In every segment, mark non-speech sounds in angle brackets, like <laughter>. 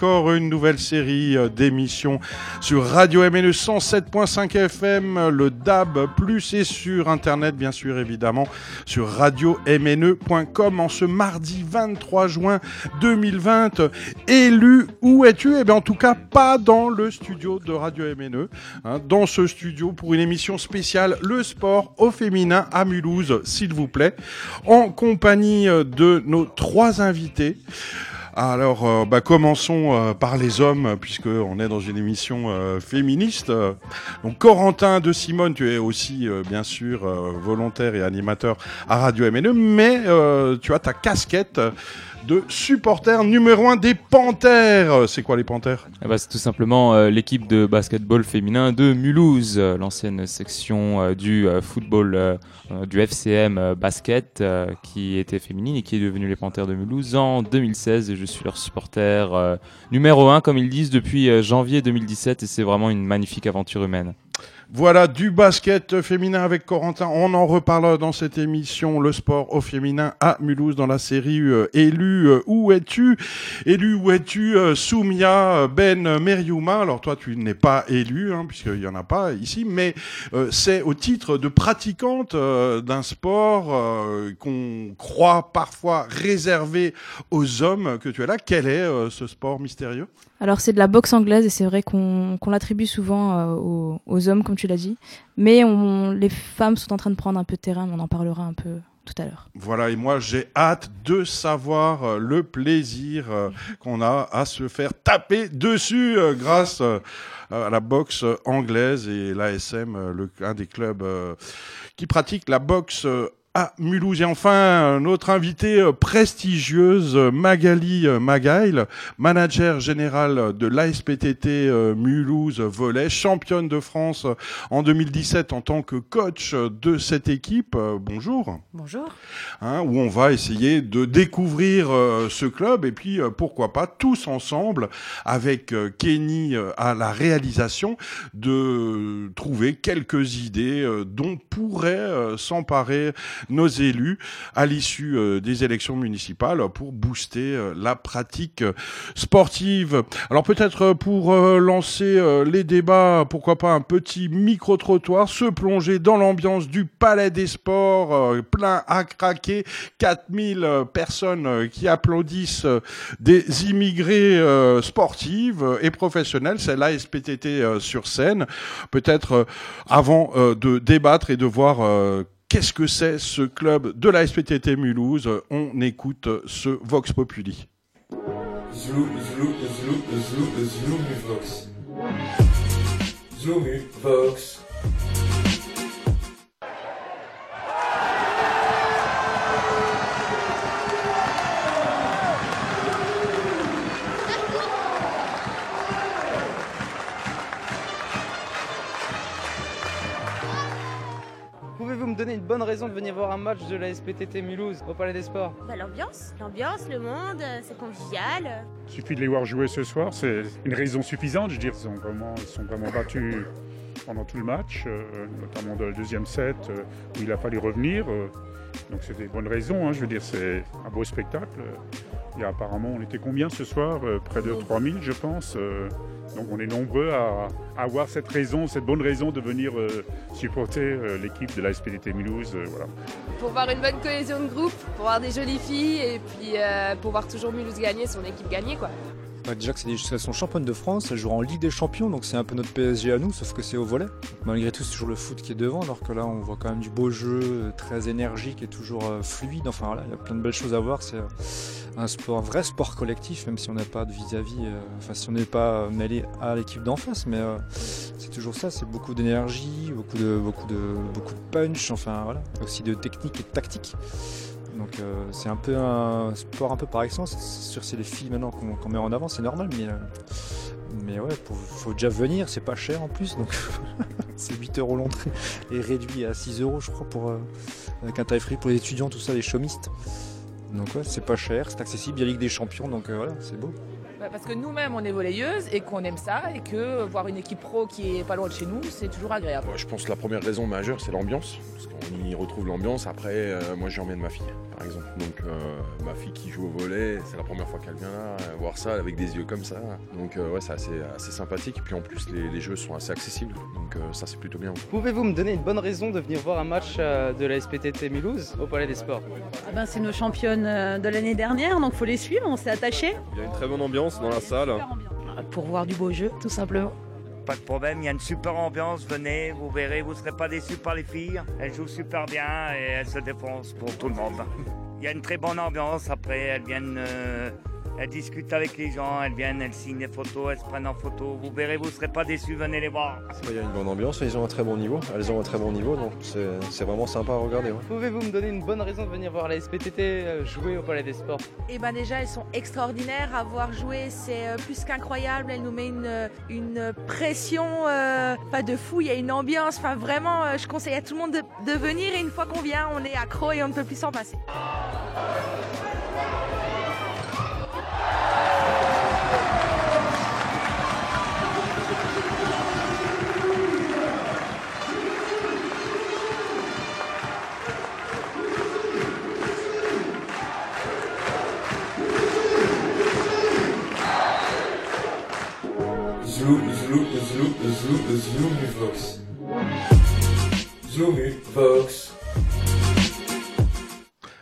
Encore une nouvelle série euh, d'émissions sur Radio MNE 107.5 FM, le DAB+, et sur Internet, bien sûr, évidemment, sur radio-mne.com en ce mardi 23 juin 2020. Élu, où es-tu? Eh bien, en tout cas, pas dans le studio de Radio MNE. hein, dans ce studio, pour une émission spéciale, le sport au féminin à Mulhouse, s'il vous plaît, en compagnie euh, de nos trois invités. Alors, euh, bah, commençons euh, par les hommes, puisqu'on est dans une émission euh, féministe. Donc, Corentin de Simone, tu es aussi, bien sûr, volontaire et animateur à Radio MNE, mais tu as ta casquette de supporter numéro un des Panthères. C'est quoi les Panthères? Eh ben, c'est tout simplement euh, l'équipe de basketball féminin de Mulhouse, euh, l'ancienne section euh, du euh, football euh, euh, du FCM euh, basket euh, qui était féminine et qui est devenue les Panthères de Mulhouse en 2016 et je suis leur supporter euh, numéro un comme ils disent depuis euh, janvier 2017 et c'est vraiment une magnifique aventure humaine. Voilà, du basket féminin avec Corentin. On en reparle dans cette émission, le sport au féminin à Mulhouse dans la série euh, Élu, euh, où es-tu? Élu, où es-tu? Euh, Soumia Ben Meriouma. Alors toi, tu n'es pas élu, hein, puisqu'il n'y en a pas ici, mais euh, c'est au titre de pratiquante euh, d'un sport euh, qu'on croit parfois réservé aux hommes que tu es là. Quel est euh, ce sport mystérieux? Alors c'est de la boxe anglaise et c'est vrai qu'on l'attribue souvent euh, aux, hommes, l'as dit. Mais les femmes sont en train de prendre un peu de terrain, on en parlera un peu tout à l'heure. Voilà, et moi j'ai hâte de savoir euh, le plaisir euh, qu'on a à se faire taper dessus euh, grâce à la boxe anglaise et l'ASM, un des clubs qui pratique la boxe à Mulhouse. Et enfin, notre invitée euh, prestigieuse, euh, Magali euh, Magail, manager général de l'ASPTT euh, Mulhouse Volet, championne de France euh, en 2017 en tant que coach euh, de cette équipe. Euh, Bonjour Bonjour. hein, où on va essayer de découvrir euh, ce club et puis euh, pourquoi pas tous ensemble avec euh, Kenny euh, à la réalisation de trouver quelques idées euh, dont pourraient euh, s'emparer nos élus à l'issue euh, des élections municipales pour booster euh, la pratique sportive. Alors peut-être euh, pour lancer les débats, pourquoi pas un petit micro-trottoir, se plonger dans l'ambiance du Palais des Sports, plein à craquer, 4000 euh, personnes qui applaudissent des immigrés sportives et professionnels, c'est la SPTT euh, sur scène. Peut-être avant de débattre et de voir qu'est-ce que c'est ce club de la SPTT Mulhouse, euh, on écoute euh, ce Vox Populi. Me donner une bonne raison de venir voir un match de la SPTT Mulhouse au Palais des Sports Bah, l'ambiance, l'ambiance, le monde, euh, c'est convivial. Il suffit de les voir jouer ce soir, c'est une raison suffisante. Je veux dire, ils sont vraiment, ils sont vraiment battus pendant tout le match, euh, notamment dans le deuxième set euh, où il a fallu revenir. Donc c'est des bonnes raisons. hein. je veux dire, c'est un beau spectacle. Et apparemment, on était combien ce soir Euh, Près de 3000, je pense. euh, donc on est nombreux à, avoir cette raison, cette bonne raison de venir euh, supporter l'équipe de la SPDT Mulhouse. voilà. pour voir une bonne cohésion de groupe, pour voir des jolies filles et puis pour voir toujours Mulhouse gagner, son équipe gagner quoi. Bah, déjà que c'est des, elles sont championnes de France, elles joueront en Ligue des Champions, donc c'est un peu notre PSG à nous, sauf que c'est au volet. Malgré tout, c'est toujours le foot qui est devant, alors que là, on voit quand même du beau jeu, euh, très énergique et toujours euh, fluide. Enfin voilà, il y a plein de belles choses à voir. C'est euh, un sport, un vrai sport collectif, même si on n'a pas de vis-à-vis, enfin si on n'est pas mêlé à l'équipe d'en face, mais c'est toujours ça. C'est beaucoup d'énergie, beaucoup de, beaucoup de, beaucoup de punch, enfin voilà, aussi de technique et de tactique. Donc euh, c'est un peu un sport un peu par excellence. C'est sûr c'est les filles maintenant qu'on met en avant, c'est normal, mais, euh, Mais ouais, faut déjà venir, c'est pas cher en plus, donc <laughs> c'est 8 euros l'entrée et réduit à 6 euros, je crois, pour, euh, avec un tarif pour les étudiants, tout ça, les chômistes. Donc ouais, c'est pas cher, c'est accessible, il y a Ligue des Champions, donc voilà, c'est beau. Bah, parce que nous-mêmes, on est volleyeuse et qu'on aime ça et que voir une équipe pro qui est pas loin de chez nous, c'est toujours agréable. Ouais, je pense que la première raison majeure, c'est l'ambiance. Parce qu'on y retrouve l'ambiance. Après, euh, moi, j'emmène ma fille, par exemple. Donc, euh, ma fille qui joue au volet, c'est la première fois qu'elle vient là, euh, voir ça avec des yeux comme ça. Donc, euh, ouais, c'est assez, assez sympathique. Et puis, en plus, les, les jeux sont assez accessibles. Donc, euh, ça, c'est plutôt bien. Pouvez-vous me donner une bonne raison de venir voir un match de la SPTT Mulhouse au Palais des Sports? Ah ben, c'est nos championnes de l'année dernière, donc faut les suivre, on s'est attachés. Il y a une très bonne ambiance dans la salle. Pour voir du beau jeu, tout simplement. Pas de problème, il y a une super ambiance, venez, vous verrez, vous ne serez pas déçus par les filles. Elles jouent super bien et elles se défoncent pour tout le monde. Il y a une très bonne ambiance, après elles viennent, euh, elles discutent avec les gens, elles viennent, elles signent des photos, elles se prennent en photo. Vous verrez, vous ne serez pas déçus, venez les voir. Il y a une bonne ambiance, ils ont un très bon niveau. Elles ont un très bon niveau, donc c'est vraiment sympa à regarder. ouais. Pouvez-vous me donner une bonne raison de venir voir la SPTT euh, jouer au Palais des Sports? Et ben déjà elles sont extraordinaires. Avoir joué c'est euh, plus qu'incroyable. Elle nous met une, euh, une pression euh, pas de fou. Il y a une ambiance. Enfin vraiment, je conseille à tout le monde de, de venir. Et une fois qu'on vient, on est accro et on ne peut plus s'en passer.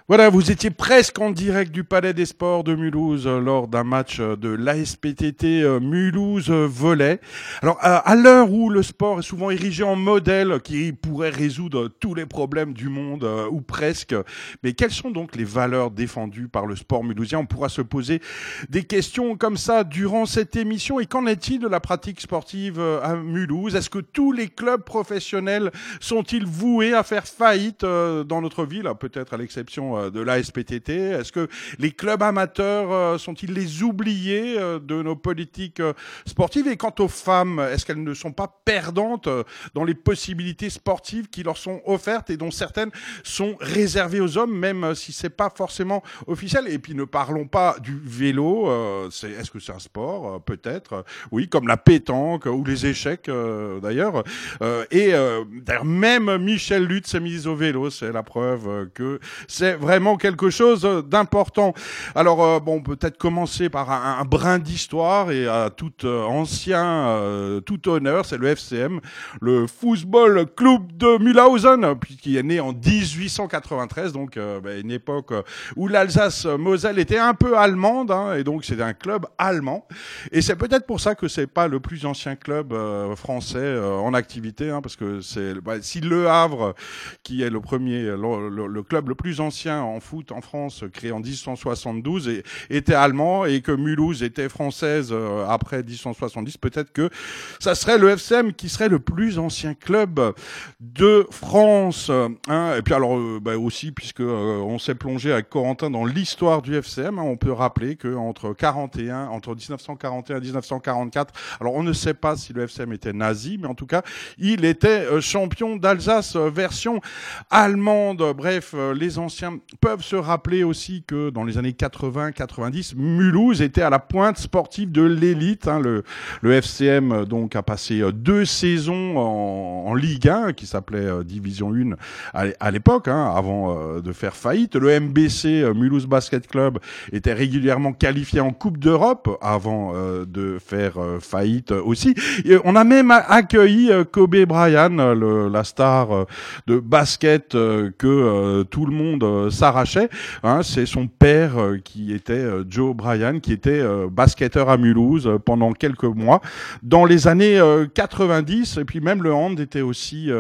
Voilà, vous étiez presque en direct du Palais des Sports de Mulhouse euh, lors d'un match euh, de l'ASPTT euh, Mulhouse Volley. Alors, à, l'heure où le sport est souvent érigé en modèle qui pourrait résoudre tous les problèmes du monde, ou presque, mais quelles sont donc les valeurs défendues par le sport mulhousien? On pourra se poser des questions comme ça durant cette émission. Et qu'en est-il de la pratique sportive à Mulhouse? Est-ce que tous les clubs professionnels sont-ils voués à faire faillite dans notre ville? Peut-être à l'exception euh, de la SPTT. Est-ce que les clubs amateurs euh, sont-ils les oubliés euh, de nos politiques sportives? Et quant aux femmes, est-ce qu'elles ne sont pas perdantes dans les possibilités sportives qui leur sont offertes et dont certaines sont réservées aux hommes, même si c'est pas forcément officiel? Et puis ne parlons pas du vélo. c'est- Est-ce que c'est un sport Peut-être? Oui, comme la pétanque ou les échecs d'ailleurs. Et d'ailleurs même Michel Lutz s'est mise au vélo. C'est la preuve que c'est quelque chose d'important. Alors euh, bon, peut-être commencer par un, brin d'histoire et à tout euh, ancien, euh, tout honneur, c'est le FCM, le Football Club de Mühlhausen, puis qui est né en 1893, donc euh, ben, une époque euh, où l'Alsace-Moselle était un peu allemande, hein, et donc c'est un club allemand. Et c'est peut-être pour ça que c'est pas le plus ancien club euh, français euh, en activité, hein, parce que c'est bah, si Le Havre, qui est le premier, le club le plus ancien en foot en France, créé en 1872, et, était allemand, et que Mulhouse était française euh, après 1870, peut-être que ça serait le FCM qui serait le plus ancien club de France. Hein. Et puis alors euh, bah, aussi, puisque euh, on s'est plongé avec Corentin dans l'histoire du FCM, hein, on peut rappeler que entre 41, entre 1941 et 1944, alors on ne sait pas si le FCM était nazi, mais en tout cas, il était champion d'Alsace version allemande. Bref, les anciens peuvent se rappeler aussi que dans les années 80-90, Mulhouse était à la pointe sportive de l'élite. hein. Le, le FCM euh, donc a passé euh, deux saisons en, Ligue 1, qui s'appelait euh, Division 1 à, l'é- à l'époque, hein, avant de faire faillite. Le MBC, Mulhouse Basket Club, était régulièrement qualifié en Coupe d'Europe avant de faire faillite aussi. On a même accueilli Kobe Bryant, la star de basket que tout le monde s'arrachait. Hein, c'est son père euh, qui était euh, Joe Bryan, qui était euh, basketteur à Mulhouse pendant quelques mois dans les années euh, 90. Et puis même le hand était aussi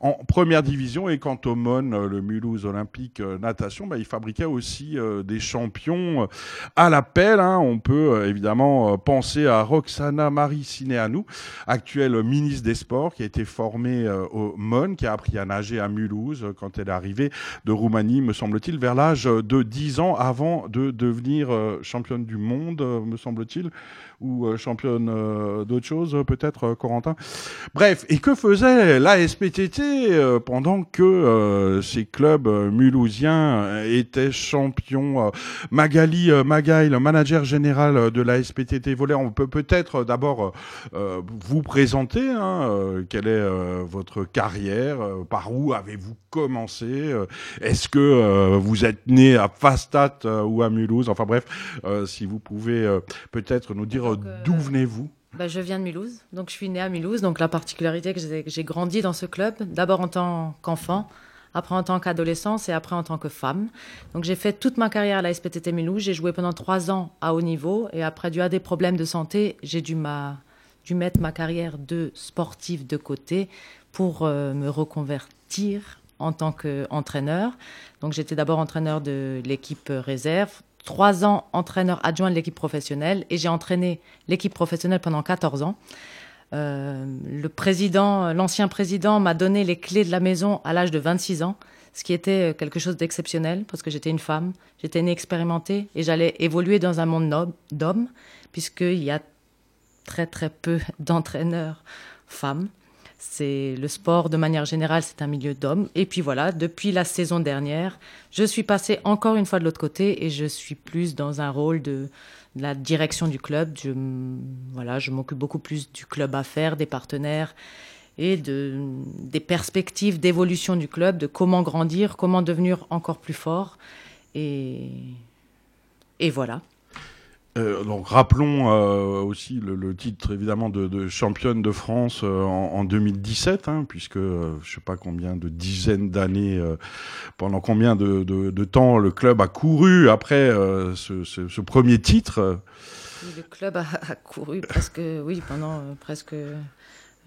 en première division. Et quant au MON, le Mulhouse Olympique Natation, bah, il fabriquait aussi des champions à l'appel. Hein. On peut évidemment penser à Roxana Marie Sineanu, actuelle ministre des Sports, qui a été formée au MON, qui a appris à nager à Mulhouse quand elle est arrivée de Roumanie, me semble vers l'âge de 10 ans avant de devenir euh, championne du monde, euh, me semble-t-il, ou euh, championne euh, d'autre chose, euh, peut-être, Corentin. Bref, et que faisait la SPTT pendant que ces clubs mulhousiens étaient champions Magali Magaï, le manager général de la SPTT Volley, on peut peut-être d'abord vous présenter hein, quelle est votre carrière, par où avez-vous commencé, est-ce que vous êtes né à Fastat ou à Mulhouse, enfin bref, si vous pouvez peut-être nous dire euh, d'où venez-vous? Bah, je viens de Mulhouse, donc je suis née à Mulhouse. Donc la particularité que j'ai que j'ai grandi dans ce club, d'abord en tant qu'enfant, après en tant qu'adolescence et après en tant que femme. Donc j'ai fait toute ma carrière à la SPTT Mulhouse. J'ai joué pendant trois ans à haut niveau et après dû à des problèmes de santé, j'ai dû, ma- dû mettre ma carrière de sportive de côté pour euh, me reconvertir en tant qu'entraîneur. Donc j'étais d'abord entraîneur de l'équipe réserve, trois ans entraîneur adjoint de l'équipe professionnelle et j'ai entraîné l'équipe professionnelle pendant 14 ans. Euh, le président, l'ancien président m'a donné les clés de la maison à l'âge de 26 ans, ce qui était quelque chose d'exceptionnel parce que j'étais une femme, j'étais inexpérimentée et j'allais évoluer dans un monde d'hommes puisqu'il y a très très peu <laughs> d'entraîneurs femmes. C'est le sport de manière générale, c'est un milieu d'hommes. Et puis voilà, depuis la saison dernière, je suis passée encore une fois de l'autre côté et je suis plus dans un rôle de, la direction du club. Je, voilà, je m'occupe beaucoup plus du club à faire, des partenaires et de, des perspectives d'évolution du club, de comment grandir, comment devenir encore plus fort. Et voilà. Euh, donc rappelons euh, aussi le, le titre évidemment de, de championne de France euh, en, en 2017, hein, puisque euh, je sais pas combien de dizaines d'années, euh, pendant combien de, de, de temps le club a couru après ce, ce, ce premier titre. Le club a, a couru presque, oui, pendant presque,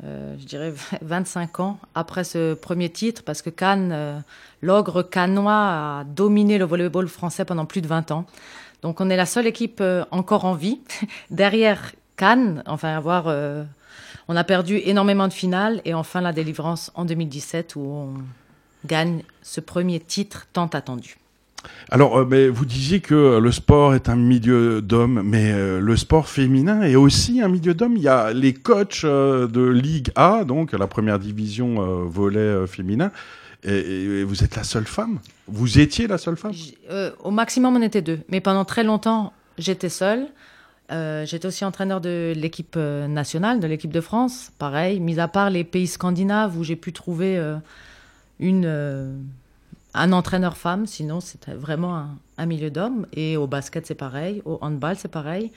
je dirais, 25 ans après ce premier titre, parce que Cannes, l'ogre cannois a dominé le volleyball français pendant plus de 20 ans. Donc on est la seule équipe euh, encore en vie. <laughs> Derrière Cannes, enfin, avoir, euh, on a perdu énormément de finales, et enfin la délivrance en 2017, où on gagne ce premier titre tant attendu. Alors, euh, mais vous disiez que le sport est un milieu d'hommes, mais le sport féminin est aussi un milieu d'hommes. Il y a les coachs de Ligue A, donc la première division volet féminin, et, vous êtes la seule femme? Vous étiez la seule femme? Euh, au maximum, on était deux. Mais pendant très longtemps, j'étais seule. Euh, j'étais aussi entraîneur de l'équipe euh, nationale, de l'équipe de France. Pareil, mis à part les pays scandinaves où j'ai pu trouver une, un entraîneur femme. Sinon, c'était vraiment un, un milieu d'hommes. Et au basket, c'est pareil. Au handball, c'est pareil.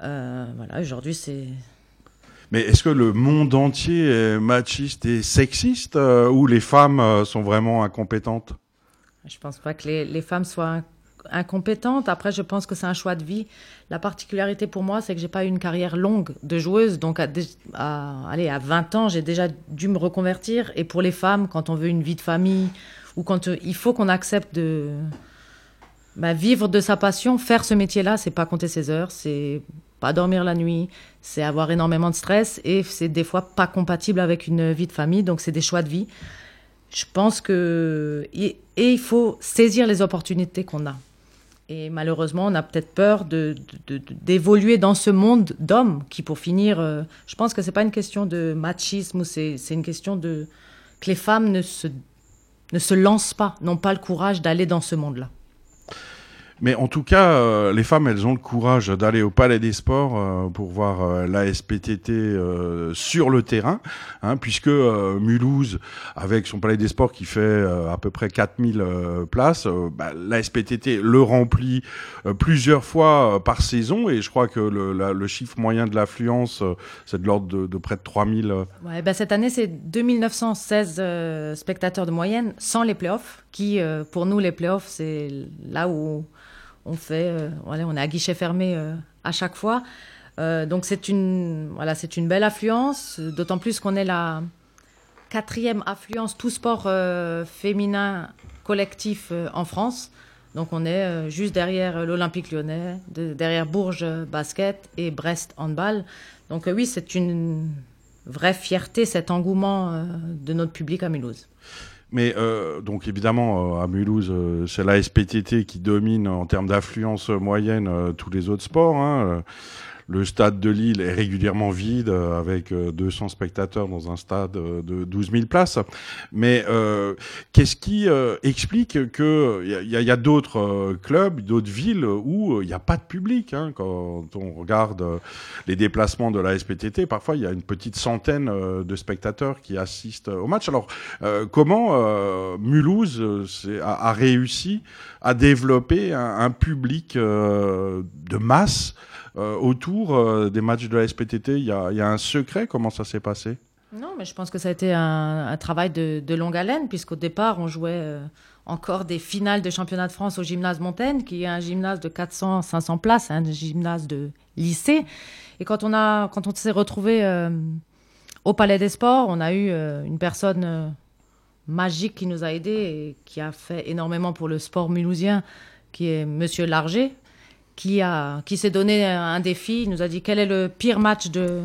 Voilà, aujourd'hui, c'est. Mais est-ce que le monde entier est machiste et sexiste, euh, ou les femmes euh, sont vraiment incompétentes? Je pense pas que les, femmes soient inc- incompétentes. Après, je pense que c'est un choix de vie. La particularité pour moi, c'est que j'ai pas eu une carrière longue de joueuse. Donc, à- allez, à 20 ans, j'ai déjà dû me reconvertir. Et pour les femmes, quand on veut une vie de famille, ou quand euh, il faut qu'on accepte de bah, vivre de sa passion, faire ce métier-là, c'est pas compter ses heures, c'est pas dormir la nuit, c'est avoir énormément de stress et c'est des fois pas compatible avec une vie de famille. Donc, c'est des choix de vie. Je pense que et il faut saisir les opportunités qu'on a. Et malheureusement, on a peut-être peur de, d'évoluer dans ce monde d'hommes qui, pour finir, euh, je pense que c'est pas une question de machisme c'est une question de que les femmes ne se ne se lancent pas, n'ont pas le courage d'aller dans ce monde-là. Mais en tout cas, euh, les femmes, elles ont le courage d'aller au Palais des Sports euh, pour voir euh, la SPTT euh, sur le terrain, hein, puisque euh, Mulhouse, avec son Palais des Sports qui fait euh, à peu près 4000 euh, places, bah, la SPTT le remplit plusieurs fois par saison, et je crois que le, le chiffre moyen de l'affluence, c'est de l'ordre de, de près de 3000. euh, Ouais, ben cette année, c'est 2916 euh, spectateurs de moyenne, sans les playoffs, qui, euh, pour nous, les playoffs, c'est là où on fait, euh, voilà, on est à guichet fermé euh, à chaque fois. Euh, donc c'est une, voilà, c'est une belle affluence, euh, d'autant plus qu'on est la quatrième affluence tout sport euh, féminin collectif euh, en France. Donc on est euh, juste derrière euh, l'Olympique lyonnais, de- derrière Bourges euh, basket et Brest handball. Donc euh, oui, c'est une vraie fierté, cet engouement euh, de notre public à Mulhouse. Mais euh, donc évidemment, euh, à Mulhouse, euh, c'est la SPTT qui domine en termes d'affluence moyenne euh, tous les autres sports. hein. Euh, Le stade de Lille est régulièrement vide euh, avec euh, 200 spectateurs dans un stade euh, de 12 000 places. Mais euh, qu'est-ce qui euh, explique que il y a, d'autres euh, clubs, d'autres villes où euh, il n'y a pas de public hein, Quand on regarde euh, les déplacements de la SPTT, parfois il y a une petite centaine euh, de spectateurs qui assistent au match. Alors euh, comment euh, Mulhouse euh, a, réussi à développer un, public euh, de masse euh, autour euh, des matchs de la SPTT il y, a, un secret Comment ça s'est passé? Non, mais je pense que ça a été un, travail de, longue haleine, puisqu'au départ, on jouait euh, encore des finales de championnat de France au gymnase Montaigne, qui est un gymnase de 400-500 places, un gymnase de lycée. Et quand on, a, quand on s'est retrouvé euh, au Palais des Sports, on a eu euh, une personne euh, magique qui nous a aidés et qui a fait énormément pour le sport mulhousien, qui est Monsieur Larger, qui, qui s'est donné un défi. Il nous a dit quel est le pire match de,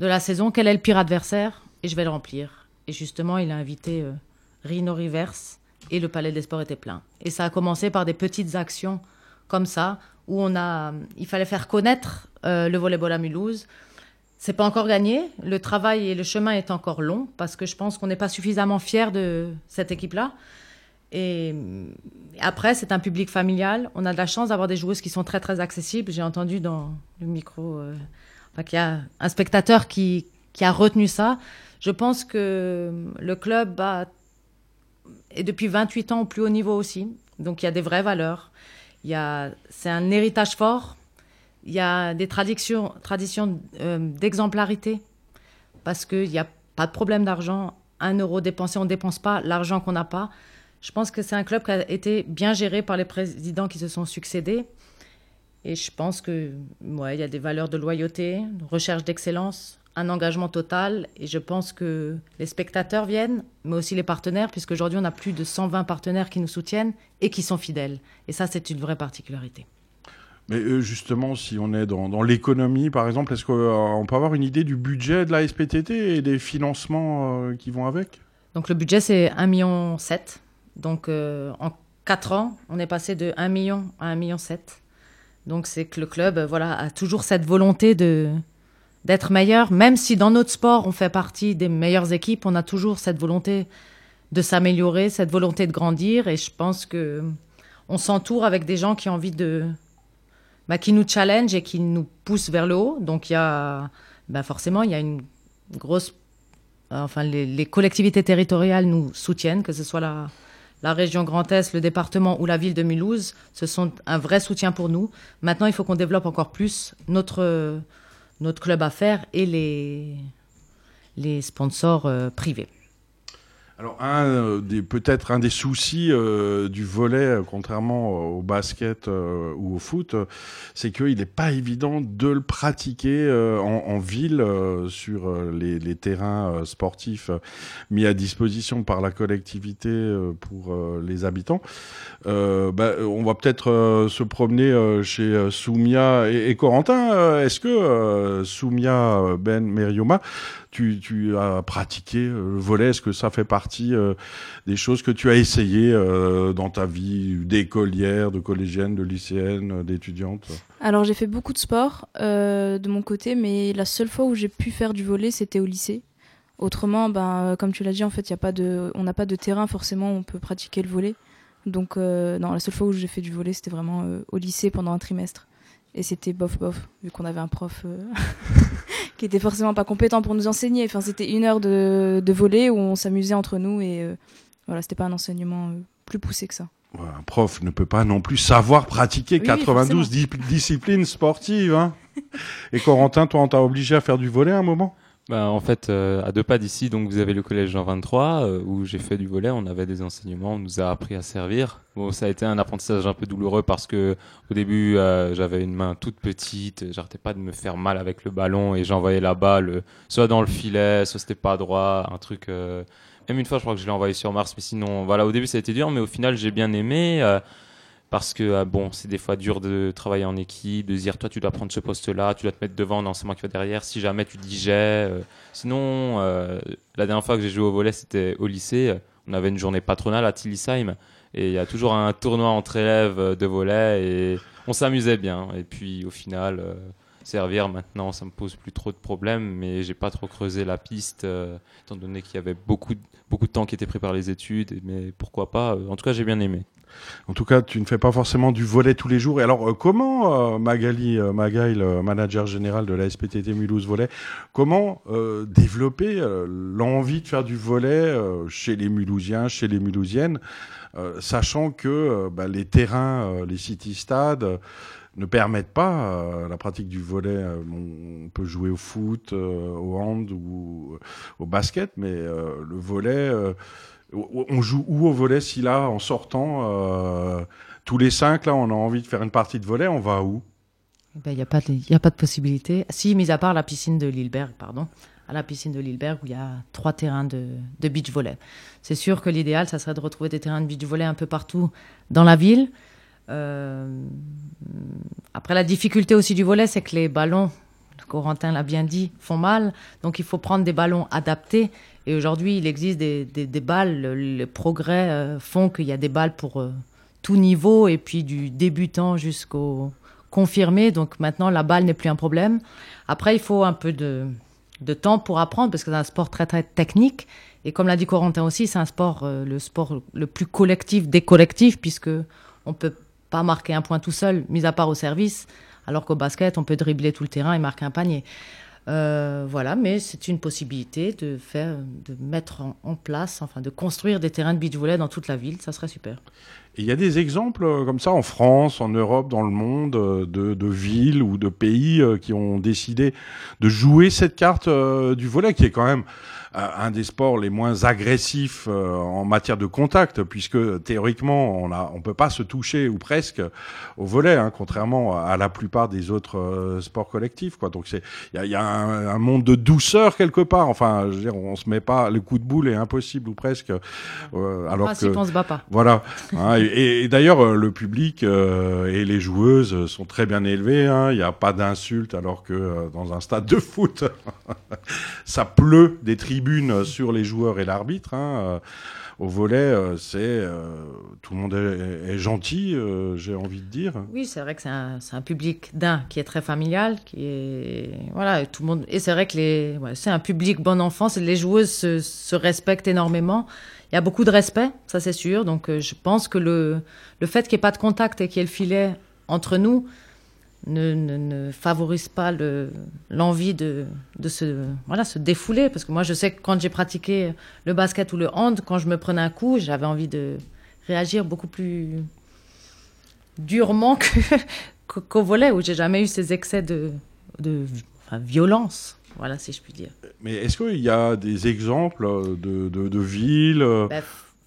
de la saison, quel est le pire adversaire, et je vais le remplir. Et justement, il a invité euh, Rino Rivers, et le Palais des Sports était plein. Et ça a commencé par des petites actions comme ça, où on a, il fallait faire connaître euh, le volleyball à Mulhouse. C'est pas encore gagné, le travail et le chemin est encore long, parce que je pense qu'on n'est pas suffisamment fiers de cette équipe-là. Et après, c'est un public familial. On a de la chance d'avoir des joueuses qui sont très très accessibles. J'ai entendu dans le micro euh, qu'il y a un spectateur qui, qui a retenu ça. Je pense que le club est depuis 28 ans au plus haut niveau aussi. Donc il y a des vraies valeurs. Il y a, c'est un héritage fort. Il y a des traditions, traditions euh, d'exemplarité parce qu'il n'y a pas de problème d'argent. Un euro dépensé, on ne dépense pas l'argent qu'on n'a pas. Je pense que c'est un club qui a été bien géré par les présidents qui se sont succédés. Et je pense que ouais, il y a des valeurs de loyauté, de recherche d'excellence, un engagement total. Et je pense que les spectateurs viennent, mais aussi les partenaires, puisqu'aujourd'hui on a plus de 120 partenaires qui nous soutiennent et qui sont fidèles. Et ça, c'est une vraie particularité. Mais euh, justement, si on est dans, dans l'économie, par exemple, est-ce qu'on peut avoir une idée du budget de la SPTT et des financements euh, qui vont avec? Donc le budget, c'est 1,7 million. Donc euh, en 4 ans, on est passé de 1 million à 1,7 million. Donc c'est que le club euh, voilà, a toujours cette volonté de d'être meilleur, même si dans notre sport, on fait partie des meilleures équipes, on a toujours cette volonté de s'améliorer, cette volonté de grandir. Et je pense que on s'entoure avec des gens qui ont envie de... bah, qui nous challenge et qui nous poussent vers le haut. Donc il y a... bah, forcément, il y a une grosse enfin les, les collectivités territoriales nous soutiennent, que ce soit la, la région Grand Est, le département ou la ville de Mulhouse, ce sont un vrai soutien pour nous. Maintenant, il faut qu'on développe encore plus notre, notre club à faire et les, les sponsors euh, privés. Alors, un euh, des peut-être un des soucis euh, du volet, euh, contrairement au basket ou au foot, c'est qu'il n'est pas évident de le pratiquer en, ville sur les, terrains sportifs mis à disposition par la collectivité pour les habitants. Bah, on va peut-être se promener chez Soumia et, et Corentin. Est-ce que Soumia Ben Merioma, tu, as pratiqué euh, le volet Est-ce que ça fait partie euh, des choses que tu as essayé euh, dans ta vie d'écolière, de collégienne, de lycéenne, d'étudiante? Alors j'ai fait beaucoup de sport de mon côté, mais la seule fois où j'ai pu faire du volet, c'était au lycée. Autrement, ben, comme tu l'as dit, en fait, y a pas de, on n'a pas de terrain forcément où on peut pratiquer le volet. Donc, non, la seule fois où j'ai fait du volet, c'était vraiment au lycée pendant un trimestre. Et c'était bof bof, vu qu'on avait un prof euh, <laughs> qui était forcément pas compétent pour nous enseigner. Enfin, c'était une heure de, de volet où on s'amusait entre nous et euh, voilà, c'était pas un enseignement euh, plus poussé que ça. Ouais, Un prof ne peut pas non plus savoir pratiquer Oui, 92 di- disciplines sportives. Hein et Corentin, toi, on t'a obligé à faire du volet à un moment? Bah, en fait, euh, à deux pas d'ici, donc vous avez le collège Jean 23 euh, où j'ai fait du volet. On avait des enseignements, on nous a appris à servir. Bon, ça a été un apprentissage un peu douloureux parce que au début, euh, j'avais une main toute petite, j'arrêtais pas de me faire mal avec le ballon et j'envoyais la balle euh, soit dans le filet, soit c'était pas droit, un truc. euh, Même une fois, je crois que je l'ai envoyé sur Mars, mais sinon, voilà, au début, ça a été dur, mais au final, j'ai bien aimé. Parce que euh, bon, c'est des fois dur de travailler en équipe, de dire toi tu dois prendre ce poste-là, tu dois te mettre devant, non c'est moi qui vais derrière. Si jamais tu dis j'ai, euh, sinon euh, la dernière fois que j'ai joué au volet c'était au lycée, on avait une journée patronale à Tillisheim et il y a toujours un tournoi entre élèves euh, de volet et on s'amusait bien. Et puis au final, servir maintenant, ça me pose plus trop de problèmes, mais j'ai pas trop creusé la piste, étant donné qu'il y avait beaucoup, de- beaucoup de temps qui était pris par les études. Mais pourquoi pas En tout cas, j'ai bien aimé. En tout cas, tu ne fais pas forcément du volet tous les jours. Et alors, euh, comment euh, Magali euh, Magaï, le manager général de la SPTT Mulhouse Volet, comment développer l'envie de faire du volet chez les Mulhousiens, chez les Mulhousiennes, sachant que bah, les terrains, les city-stades ne permettent pas euh, la pratique du volet. Euh, on, peut jouer au foot, euh, au hand ou au basket, mais le volet... on joue où au volet si là, en sortant, euh, tous les cinq, là, on a envie de faire une partie de volet, on va où? Il n'y a, pas de- y a pas de possibilité. Si, mis à part la piscine de Lilleberg, pardon. À la piscine de Lilleberg, où il y a trois terrains de, de beach volley. C'est sûr que l'idéal, ça serait de retrouver des terrains de beach volley un peu partout dans la ville. Euh, après, la difficulté aussi du volet, c'est que les ballons, Corentin l'a bien dit, font mal. Donc, il faut prendre des ballons adaptés. Et aujourd'hui, il existe des, des- balles. Le, le progrès euh, font qu'il y a des balles pour euh, tout niveau, et puis du débutant jusqu'au confirmé. Donc maintenant, la balle n'est plus un problème. Après, il faut un peu de, de temps pour apprendre, parce que c'est un sport très, très technique. Et comme l'a dit Corentin aussi, c'est un sport, euh, le sport le plus collectif des collectifs, puisque on peut pas marquer un point tout seul, mis à part au service, alors qu'au basket, on peut dribbler tout le terrain et marquer un panier. Euh, voilà, mais c'est une possibilité de faire, de mettre en, place, enfin, de construire des terrains de beach volley dans toute la ville. Ça serait super. Il y a des exemples euh, comme ça en France, en Europe, dans le monde, euh, de, de villes ou de pays qui ont décidé de jouer cette carte du volet, qui est quand même un des sports les moins agressifs euh, en matière de contact, puisque théoriquement, on a, on peut pas se toucher ou presque au volet, hein, contrairement à la plupart des autres euh, sports collectifs. Quoi. Donc c'est, il y a, il y a un, un monde de douceur quelque part. Enfin, je veux dire, on se met pas, le coup de boule est impossible ou presque. euh, alors principe, que on se bat pas. voilà. <laughs> Hein, et, et d'ailleurs, euh, le public euh, et les joueuses euh, sont très bien élevés. hein. Il n'y a pas d'insultes, alors que euh, dans un stade de foot, <laughs> ça pleut des sur les joueurs et l'arbitre. hein. Euh, Au volet, euh, c'est euh, tout le monde est, gentil, j'ai envie de dire. Oui, c'est vrai que c'est un, public d'un qui est très familial, qui est voilà, tout le monde. Et c'est vrai que c'est un public bon enfant. Les joueuses se, respectent énormément. Il y a beaucoup de respect, ça c'est sûr. Donc je pense que le le fait qu'il n'y ait pas de contact et qu'il y ait le filet entre nous ne, ne, ne favorise pas le l'envie de de se voilà se défouler. Parce que moi je sais que quand j'ai pratiqué le basket ou le hand, quand je me prenais un coup, j'avais envie de réagir beaucoup plus durement <laughs> qu'au- volet, où j'ai jamais eu ces excès de, de enfin, violence, voilà, si je puis dire. Mais est-ce qu'il y a des exemples de, de, de villes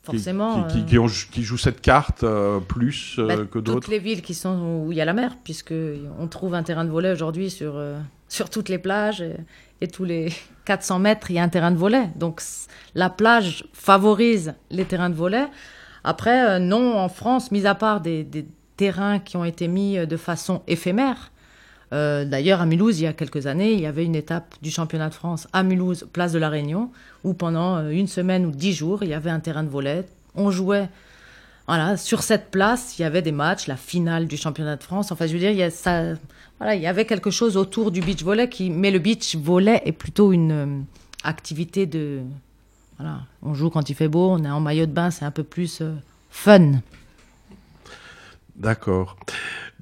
forcément, qui, qui, euh, qui ont- qui jouent cette carte euh, plus euh, Bah, que toutes d'autres les villes qui sont où il y a la mer, puisque on trouve un terrain de volet aujourd'hui sur, euh, <laughs> sur toutes les plages et, et tous les <laughs> 400 mètres, il y a un terrain de volet. Donc la plage favorise les terrains de volet. Après, euh, non, en France, mis à part des, des terrains qui ont été mis euh, de façon éphémère. Euh, D'ailleurs, à Mulhouse, il y a quelques années, il y avait une étape du championnat de France à Mulhouse, place de la Réunion, où pendant euh, une semaine ou dix jours, il y avait un terrain de volet. On jouait voilà, sur cette place, il y avait des matchs, la finale du championnat de France. Enfin, je veux dire, il y, a ça, il y avait quelque chose autour du beach volley, mais le beach volley est plutôt une euh, activité de. Voilà, on joue quand il fait beau, on est en maillot de bain, c'est un peu plus fun. D'accord.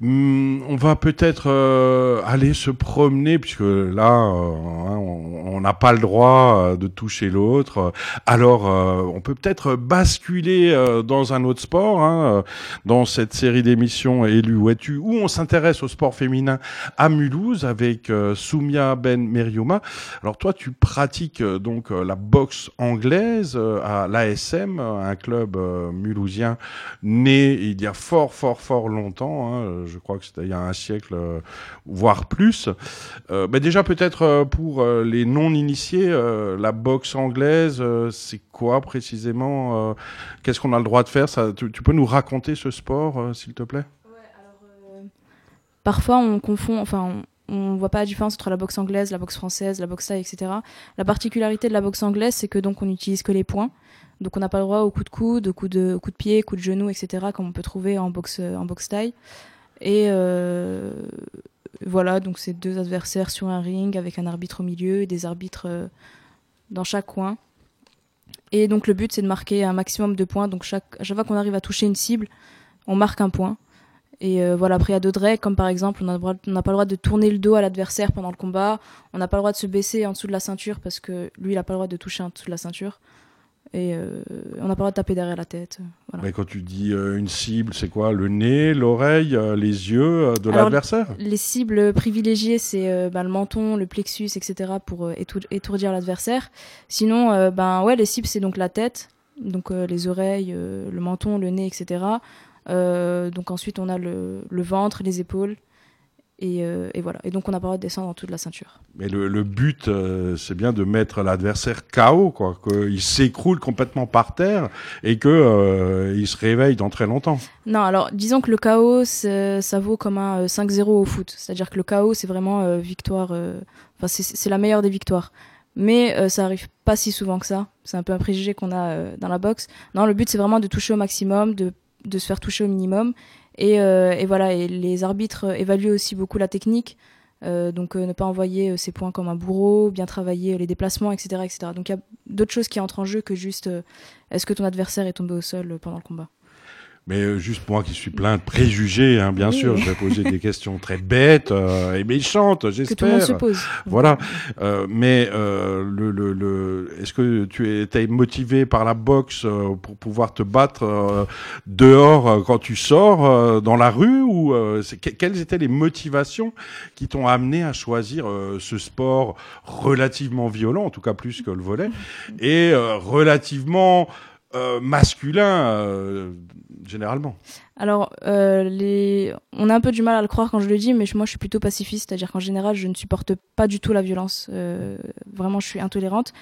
Hum, on va peut-être euh, aller se promener, puisque là, euh, hein, on n'a pas le droit euh, de toucher l'autre. Alors, on peut peut-être basculer dans un autre sport, hein, dans cette série d'émissions Élu ou es-tu, où on s'intéresse au sport féminin à Mulhouse avec Soumia Ben Meriouma. Alors toi, tu pratiques donc la boxe anglaise à l'ASM, un club mulhousien né il y a fort, fort, fort longtemps. hein, je crois que c'était il y a un siècle, euh, voire plus. Mais déjà peut-être euh, pour les non-initiés, la boxe anglaise, c'est quoi précisément Qu'est-ce qu'on a le droit de faire? Tu, peux nous raconter ce sport, s'il te plaît? Parfois, on confond, enfin, on, voit pas la différence entre la boxe anglaise, la boxe française, la boxe thaï, etc. La particularité de la boxe anglaise, c'est que donc on n'utilise que les poings. Donc on n'a pas le droit au coup de coude, au coup de, au coup de pied, coup de genou, etc. comme on peut trouver en boxe, en boxe thaï. Et euh, voilà, donc c'est deux adversaires sur un ring avec un arbitre au milieu et des arbitres euh, dans chaque coin. Et donc le but c'est de marquer un maximum de points. Donc chaque, à chaque fois qu'on arrive à toucher une cible, on marque un point. Et euh, voilà, après il y a d'autres règles, comme par exemple, on n'a pas le droit de tourner le dos à l'adversaire pendant le combat, on n'a pas le droit de se baisser en dessous de la ceinture parce que lui il n'a pas le droit de toucher en dessous de la ceinture. Et euh, on n'a pas le droit de taper derrière la tête. Voilà. Mais quand tu dis euh, une cible, c'est quoi? Le nez, l'oreille, euh, les yeux euh, de l'adversaire? Les cibles privilégiées, c'est euh, bah, le menton, le plexus, etc. pour euh, étour- étourdir l'adversaire. Sinon, euh, ben ouais, les cibles, c'est donc la tête, donc euh, les oreilles, euh, le menton, le nez, etc. Euh, donc ensuite, on a le, le ventre, les épaules. Et, euh, et voilà. Et donc, on n'a pas le droit de descendre en dessous de la ceinture. Mais le, le but, euh, c'est bien de mettre l'adversaire KO, quoi, qu'il s'écroule complètement par terre et que euh, il se réveille dans très longtemps. Non, alors disons que le KO, ça vaut comme un euh, 5-0 au foot. C'est-à-dire que le KO, c'est vraiment victoire. Enfin, c'est- la meilleure des victoires. Mais ça arrive pas si souvent que ça. C'est un peu un préjugé qu'on a dans la boxe. Non, le but, c'est vraiment de toucher au maximum, de, de se faire toucher au minimum. Et, euh, et voilà, et les arbitres évaluent aussi beaucoup la technique. Euh, donc euh, ne pas envoyer ses points comme un bourreau, bien travailler les déplacements, etc. etc. Donc il y a d'autres choses qui entrent en jeu que juste est-ce que ton adversaire est tombé au sol pendant le combat? Mais euh, juste moi qui suis plein de préjugés, hein, bien Oui. sûr, je vais poser des questions très bêtes euh, et méchantes, j'espère. tout le monde se pose. Voilà. Euh, mais euh, le, le, le, est-ce que tu es motivé par la boxe euh, pour pouvoir te battre euh, dehors euh, quand tu sors euh, dans la rue ou euh, que- quelles étaient les motivations qui t'ont amené à choisir euh, ce sport relativement violent, en tout cas plus que le volet, et euh, relativement euh, masculin euh, généralement. Alors, euh, on a un peu du mal à le croire quand je le dis, mais moi je suis plutôt pacifiste, c'est-à-dire qu'en général je ne supporte pas du tout la violence. Euh, vraiment, je suis intolérante.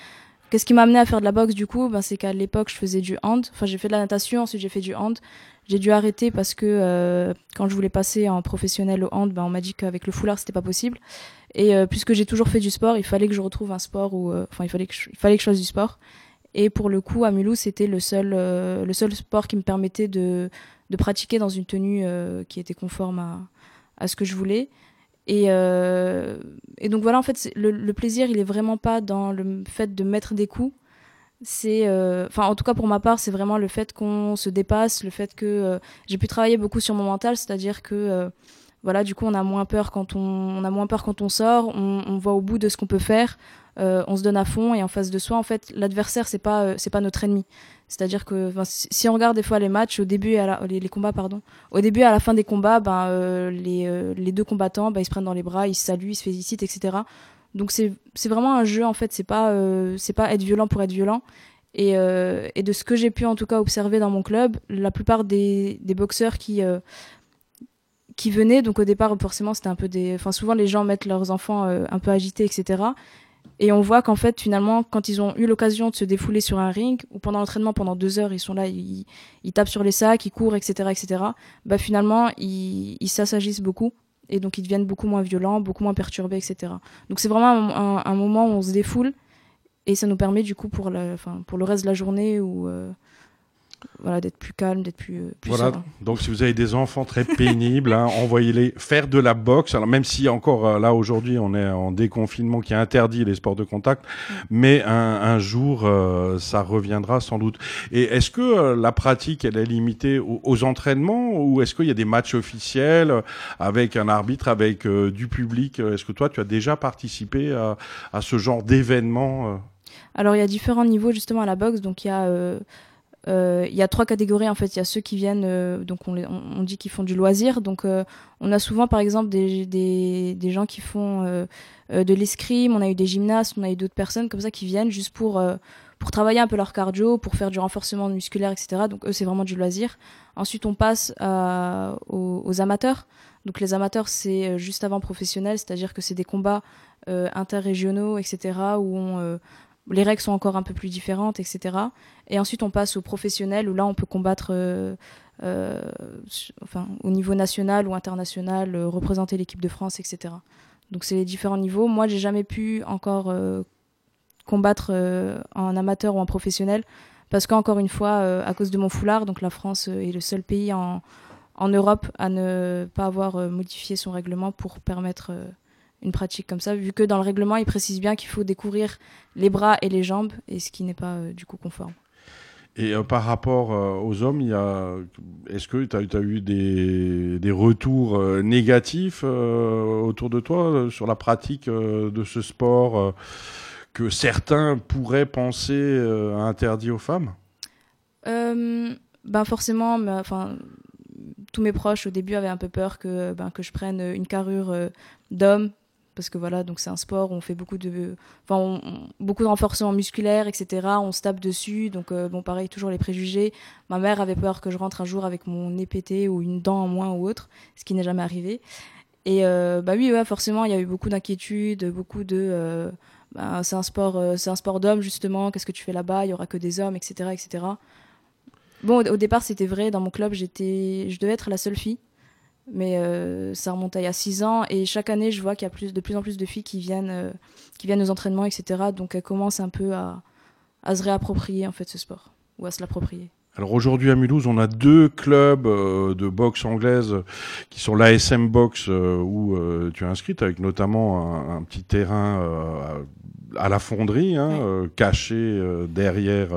Qu'est-ce qui m'a amené à faire de la boxe du coup? Ben, C'est qu'à l'époque je faisais du hand, enfin j'ai fait de la natation, ensuite j'ai fait du hand. J'ai dû arrêter parce que euh, quand je voulais passer en professionnel au hand, ben, on m'a dit qu'avec le foulard c'était pas possible. Et puisque j'ai toujours fait du sport, il fallait que je retrouve un sport où, enfin il fallait je, il fallait que je fasse du sport. Et pour le coup, à Mulhouse, c'était le seul, euh, le seul sport qui me permettait de, pratiquer dans une tenue euh, qui était conforme à, ce que je voulais. Et, euh, donc voilà, en fait, le, plaisir, il est vraiment pas dans le fait de mettre des coups. C'est, enfin, en tout cas pour ma part, c'est vraiment le fait qu'on se dépasse, le fait que j'ai pu travailler beaucoup sur mon mental, c'est-à-dire que voilà, du coup, on a moins peur quand on, on a moins peur quand on sort, on voit au bout de ce qu'on peut faire, euh, on se donne à fond et en face de soi, en fait, l'adversaire c'est pas euh, c'est pas notre ennemi. C'est-à-dire que si on regarde des fois les matchs au début et à la, les, combats pardon, au début à la fin des combats, ben euh, les, les deux combattants, ben, ils se prennent dans les bras, ils se saluent, ils se félicitent, etc. Donc c'est vraiment un jeu en fait, c'est pas c'est pas être violent pour être violent. Et, et de ce que j'ai pu en tout cas observer dans mon club, la plupart des, des boxeurs qui qui venaient, donc au départ forcément c'était un peu des, enfin souvent les gens mettent leurs enfants un peu agités, etc. Et on voit qu'en fait, finalement, quand ils ont eu l'occasion de se défouler sur un ring, ou pendant l'entraînement, pendant deux heures, ils sont là, ils, tapent sur les sacs, ils courent, etc., etc., bah finalement, ils, s'assagissent beaucoup. Et donc, ils deviennent beaucoup moins violents, beaucoup moins perturbés, etc. Donc, c'est vraiment un, moment où on se défoule. Et ça nous permet, du coup, pour, la, enfin, pour le reste de la journée, où, euh, voilà, d'être plus calme, d'être plus, euh, plus Voilà. serein. Donc, si vous avez des enfants très pénibles, hein, <laughs> envoyez-les faire de la boxe. Alors, même si encore euh, là aujourd'hui, on est en déconfinement qui interdit les sports de contact, mais un, un jour, euh, ça reviendra sans doute. Et est-ce que euh, la pratique, elle est limitée aux, aux entraînements ou est-ce qu'il y a des matchs officiels avec un arbitre, avec euh, du public Est-ce que toi, tu as déjà participé à, à ce genre d'événement Alors il y a différents niveaux justement à la boxe. Donc il y a euh, euh, il y a trois catégories en fait. Il y a ceux qui viennent, euh, donc on, on, dit qu'ils font du loisir. Donc euh, on a souvent par exemple des, des, des gens qui font de l'escrime. On a eu des gymnastes, on a eu d'autres personnes comme ça qui viennent juste pour pour travailler un peu leur cardio, pour faire du renforcement musculaire, etc. Donc eux c'est vraiment du loisir. Ensuite on passe aux, amateurs. Donc les amateurs c'est juste avant professionnel, c'est-à-dire que c'est des combats interrégionaux, etc. où les règles sont encore un peu plus différentes, etc. Et ensuite, on passe au professionnel où là, on peut combattre euh, euh, enfin, au niveau national ou international, euh, représenter l'équipe de France, etc. Donc c'est les différents niveaux. Moi, j'ai jamais pu encore combattre en amateur ou en professionnel parce qu'encore une fois, à cause de mon foulard, donc la France est le seul pays en, Europe à ne pas avoir modifié son règlement pour permettre une pratique comme ça, vu que dans le règlement, il précise bien qu'il faut découvrir les bras et les jambes, et ce qui n'est pas euh, du coup conforme. Et euh, par rapport euh, aux hommes, il y a... est-ce que tu as, eu des, des retours négatifs autour de toi sur la pratique de ce sport que certains pourraient penser interdit aux femmes? Ben forcément, mais, enfin, tous mes proches au début avaient un peu peur que, ben, que je prenne une carrure euh, d'homme. Parce que voilà, donc c'est un sport où on fait beaucoup de, enfin, beaucoup de renforcement musculaire, etc. On se tape dessus, donc euh, bon, pareil, toujours les préjugés. Ma mère avait peur que je rentre un jour avec mon nez pété ou une dent en moins ou autre, ce qui n'est jamais arrivé. Et euh, bah oui, ouais, forcément, il y a eu beaucoup d'inquiétudes, beaucoup de, euh, ben, c'est un sport, c'est un sport d'hommes justement. Qu'est-ce que tu fais là-bas Il y aura que des hommes, etc., etc. Bon, au, au départ, c'était vrai. Dans mon club, j'étais, je devais être la seule fille. Mais euh, ça remonte à il y a 6 ans. Et chaque année, je vois qu'il y a plus, de plus en plus de filles qui viennent, euh, qui viennent aux entraînements, etc. Donc elles commencent un peu à, à se réapproprier en fait ce sport. Ou à se l'approprier. Alors aujourd'hui à Mulhouse, on a deux clubs euh, de boxe anglaise qui sont l'ASM Box euh, où euh, tu es inscrite avec notamment un, un petit terrain à la fonderie, hein, caché derrière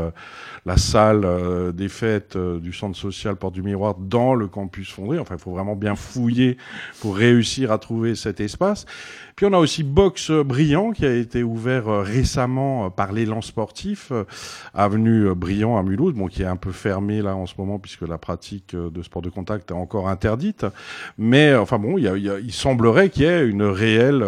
la salle euh, des fêtes euh, du centre social Porte du Miroir dans le campus fonderie. Enfin, il faut vraiment bien fouiller pour réussir à trouver cet espace. Puis on a aussi Box Brillant qui a été ouvert euh, récemment par l'élan sportif, avenue Brillant à Mulhouse, bon, qui est un peu fermé là en ce moment puisque la pratique de sport de contact est encore interdite. Mais enfin bon, il, y a- il y a- semblerait qu'il y ait une réelle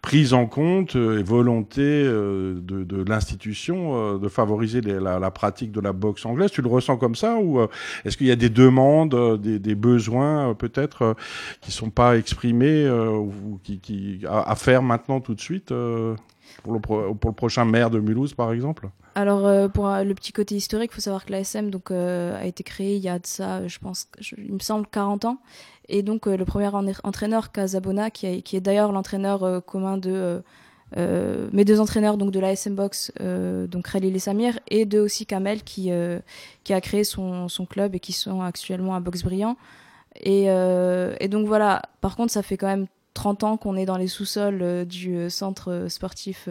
prise en compte et volonté de, l'institution de favoriser la pratique de la boxe anglaise. Tu le ressens comme ça ou euh, est-ce qu'il y a des demandes, euh, des, besoins euh, peut-être qui sont pas exprimés ou qui, à, faire maintenant tout de suite pour, le pro- pour le prochain maire de Mulhouse par exemple? Alors, pour le petit côté historique, il faut savoir que l'ASM a été créé il y a de ça, je pense, il me semble, 40 ans. Et donc, le premier en- entraîneur, Casabona, qui, est d'ailleurs l'entraîneur commun de euh, mes deux entraîneurs donc, de l'ASM Box, euh, donc Khalil et Samir, et de aussi Kamel, qui, euh, qui a créé son, son club et qui sont actuellement à Box Brillant. Et, euh, et donc, voilà. Par contre, ça fait quand même 30 ans qu'on est dans les sous-sols du centre sportif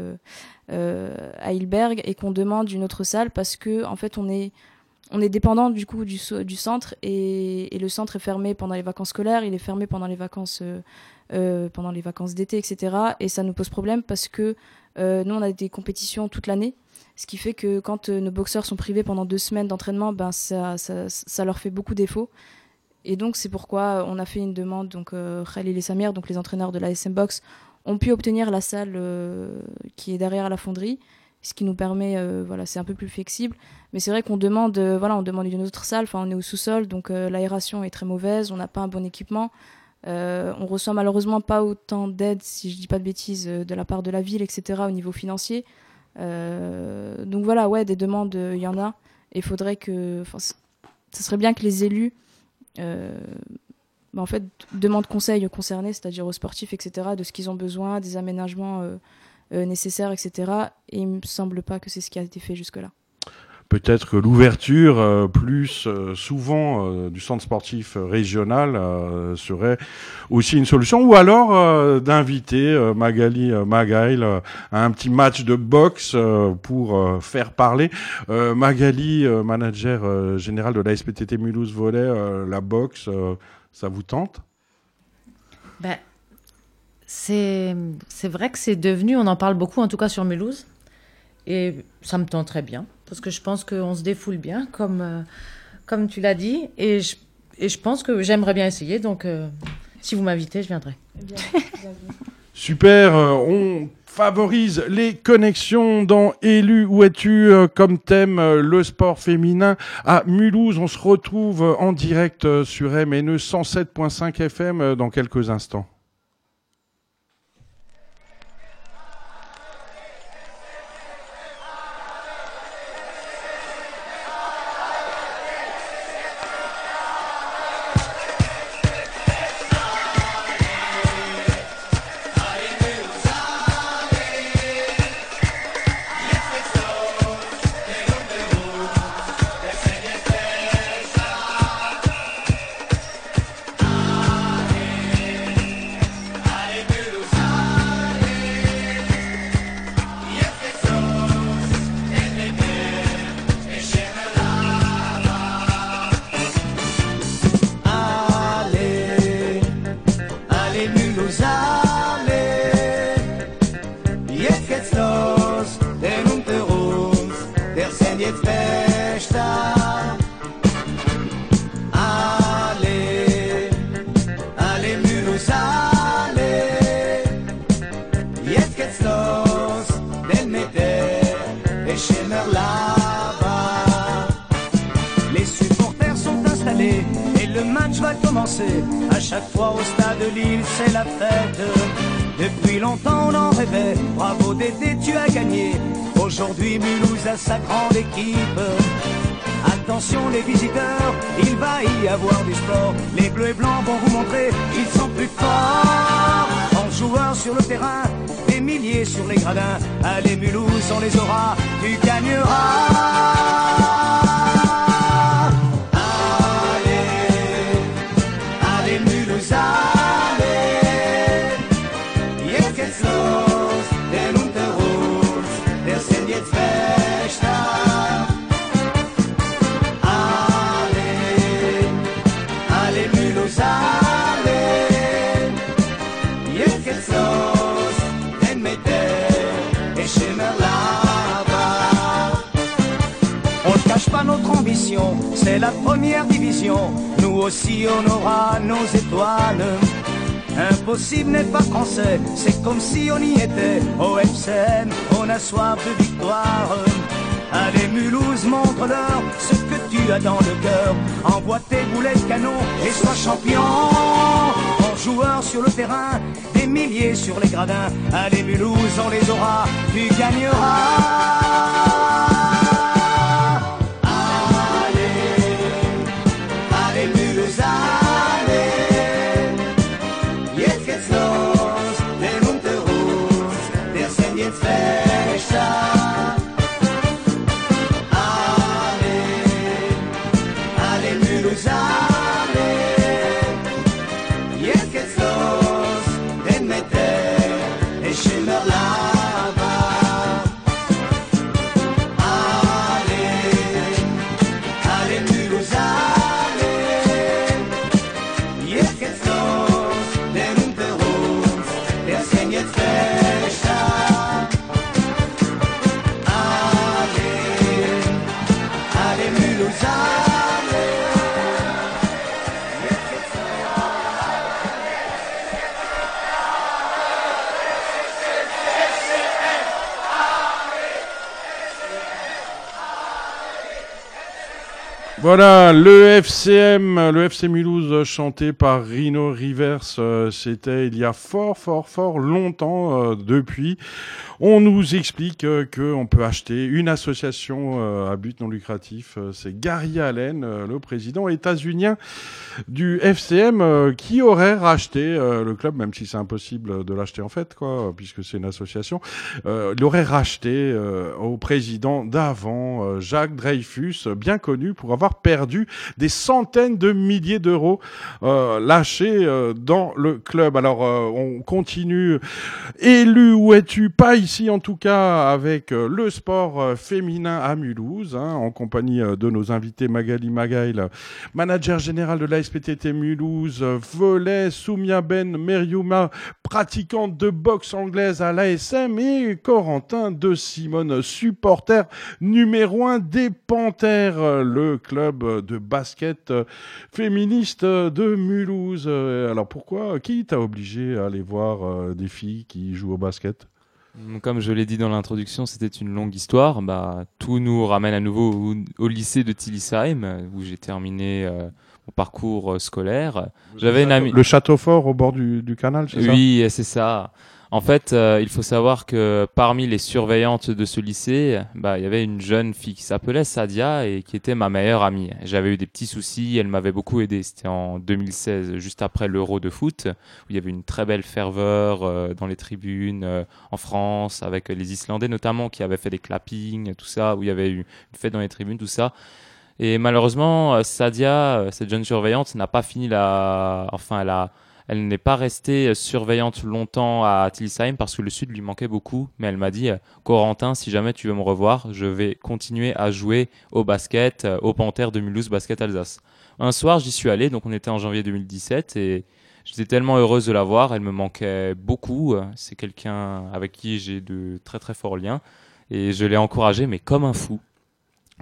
à Hilberg et qu'on demande une autre salle parce que en fait on est on est dépendant du coup du, centre et, le centre est fermé pendant les vacances scolaires, il est fermé pendant les vacances euh, euh, pendant les vacances d'été, etc. Et ça nous pose problème parce que euh, nous on a des compétitions toute l'année, ce qui fait que quand nos boxeurs sont privés pendant deux semaines d'entraînement, ben ça, leur fait beaucoup défaut. Et donc c'est pourquoi on a fait une demande. Donc Khalil et Samir, donc les entraîneurs de la SM Box, ont pu obtenir la salle qui est derrière la fonderie, ce qui nous permet, euh, voilà, c'est un peu plus flexible. Mais c'est vrai qu'on demande, euh, voilà, on demande une autre salle. Enfin, on est au sous-sol, donc euh, l'aération est très mauvaise, on n'a pas un bon équipement. On reçoit malheureusement pas autant d'aide, si je dis pas de bêtises, de la part de la ville, etc. au niveau financier. Donc voilà, ouais, des demandes, il y en a. Et il faudrait que, enfin, ce serait bien que les élus bah, en fait, demandent conseil aux concernés, c'est-à-dire aux sportifs, etc., de ce qu'ils ont besoin, des aménagements nécessaires, etc. Et il me semble pas que c'est ce qui a été fait jusque-là. Peut-être que l'ouverture euh, plus euh, souvent euh, du centre sportif euh, régional euh, serait aussi une solution, ou alors euh, d'inviter euh, Magali euh, Magail euh, à un petit match de boxe euh, pour euh, faire parler. Euh, Magali, euh, manager euh, général de la SPTT Mulhouse euh, la boxe, euh, ça vous tente? C'est c'est vrai que c'est devenu, on en parle beaucoup, en tout cas sur Mulhouse. Et ça me tente très bien, parce que je pense qu'on se défoule bien, comme, euh, comme tu l'as dit. Et je, et je pense que j'aimerais bien essayer, donc euh, si vous m'invitez, je viendrai. <laughs> Super, euh, on favorise les connexions dans Élu où es-tu euh, comme thème euh, le sport féminin à Mulhouse. On se retrouve en direct euh, sur MNE 107.5 FM euh, dans quelques instants. C'est la première division. Nous aussi on aura nos étoiles. Impossible n'est pas français, c'est comme si on y était. Au FCM, on a soif de victoire. Allez Mulhouse, montre-leur ce que tu as dans le cœur. Envoie tes boulets de canon et sois champion. En joueur sur le terrain, des milliers sur les gradins. Allez Mulhouse, on les aura, tu gagneras. Voilà, le FCM, le FC Mulhouse euh, chanté par Rino Rivers, euh, c'était il y a fort, fort, fort longtemps euh, depuis. On nous explique qu'on peut acheter une association à but non lucratif. C'est Gary Allen, le président états-unien du FCM, qui aurait racheté le club, même si c'est impossible de l'acheter en fait, quoi, puisque c'est une association. Il aurait racheté au président d'avant, Jacques Dreyfus, bien connu pour avoir perdu des centaines de milliers d'euros euh, lâchés euh, dans le club. Alors euh, on continue. Élu où es-tu? Pas ici en tout cas avec le sport féminin à Mulhouse, hein, en compagnie de nos invités Magali Magail, manager général de la SPTT Mulhouse, volet Soumia Ben Meriouma, pratiquante de boxe anglaise à l'ASM et Corentin de Simone, supporter numéro un des Panthères, le club de basket féministe de Mulhouse. Euh, Alors pourquoi Qui t'a obligé à aller voir euh, des filles qui jouent au basket? Comme je l'ai dit dans l'introduction, c'était une longue histoire. Bah, tout nous ramène à nouveau au, au lycée de Tillisheim, où j'ai terminé euh, mon parcours euh, scolaire. J'avais une amie. Le château fort au bord du, du canal, c'est ça? Oui, c'est ça. En fait, euh, il faut savoir que parmi les surveillantes de ce lycée, bah, il y avait une jeune fille qui s'appelait Sadia et qui était ma meilleure amie. J'avais eu des petits soucis, elle m'avait beaucoup aidé. C'était en 2016, juste après l'Euro de foot, où il y avait une très belle ferveur euh, dans les tribunes euh, en France, avec les Islandais notamment qui avaient fait des clappings, tout ça, où il y avait eu une fête dans les tribunes, tout ça. Et malheureusement, euh, Sadia, euh, cette jeune surveillante, n'a pas fini la. Enfin, elle n'est pas restée euh, surveillante longtemps à Tilsheim parce que le sud lui manquait beaucoup. Mais elle m'a dit, Corentin, si jamais tu veux me revoir, je vais continuer à jouer au basket, au Panthère de Mulhouse Basket Alsace. Un soir, j'y suis allé, donc on était en janvier 2017 et j'étais tellement heureuse de la voir. Elle me manquait beaucoup. C'est quelqu'un avec qui j'ai de très très forts liens et je l'ai encouragé, mais comme un fou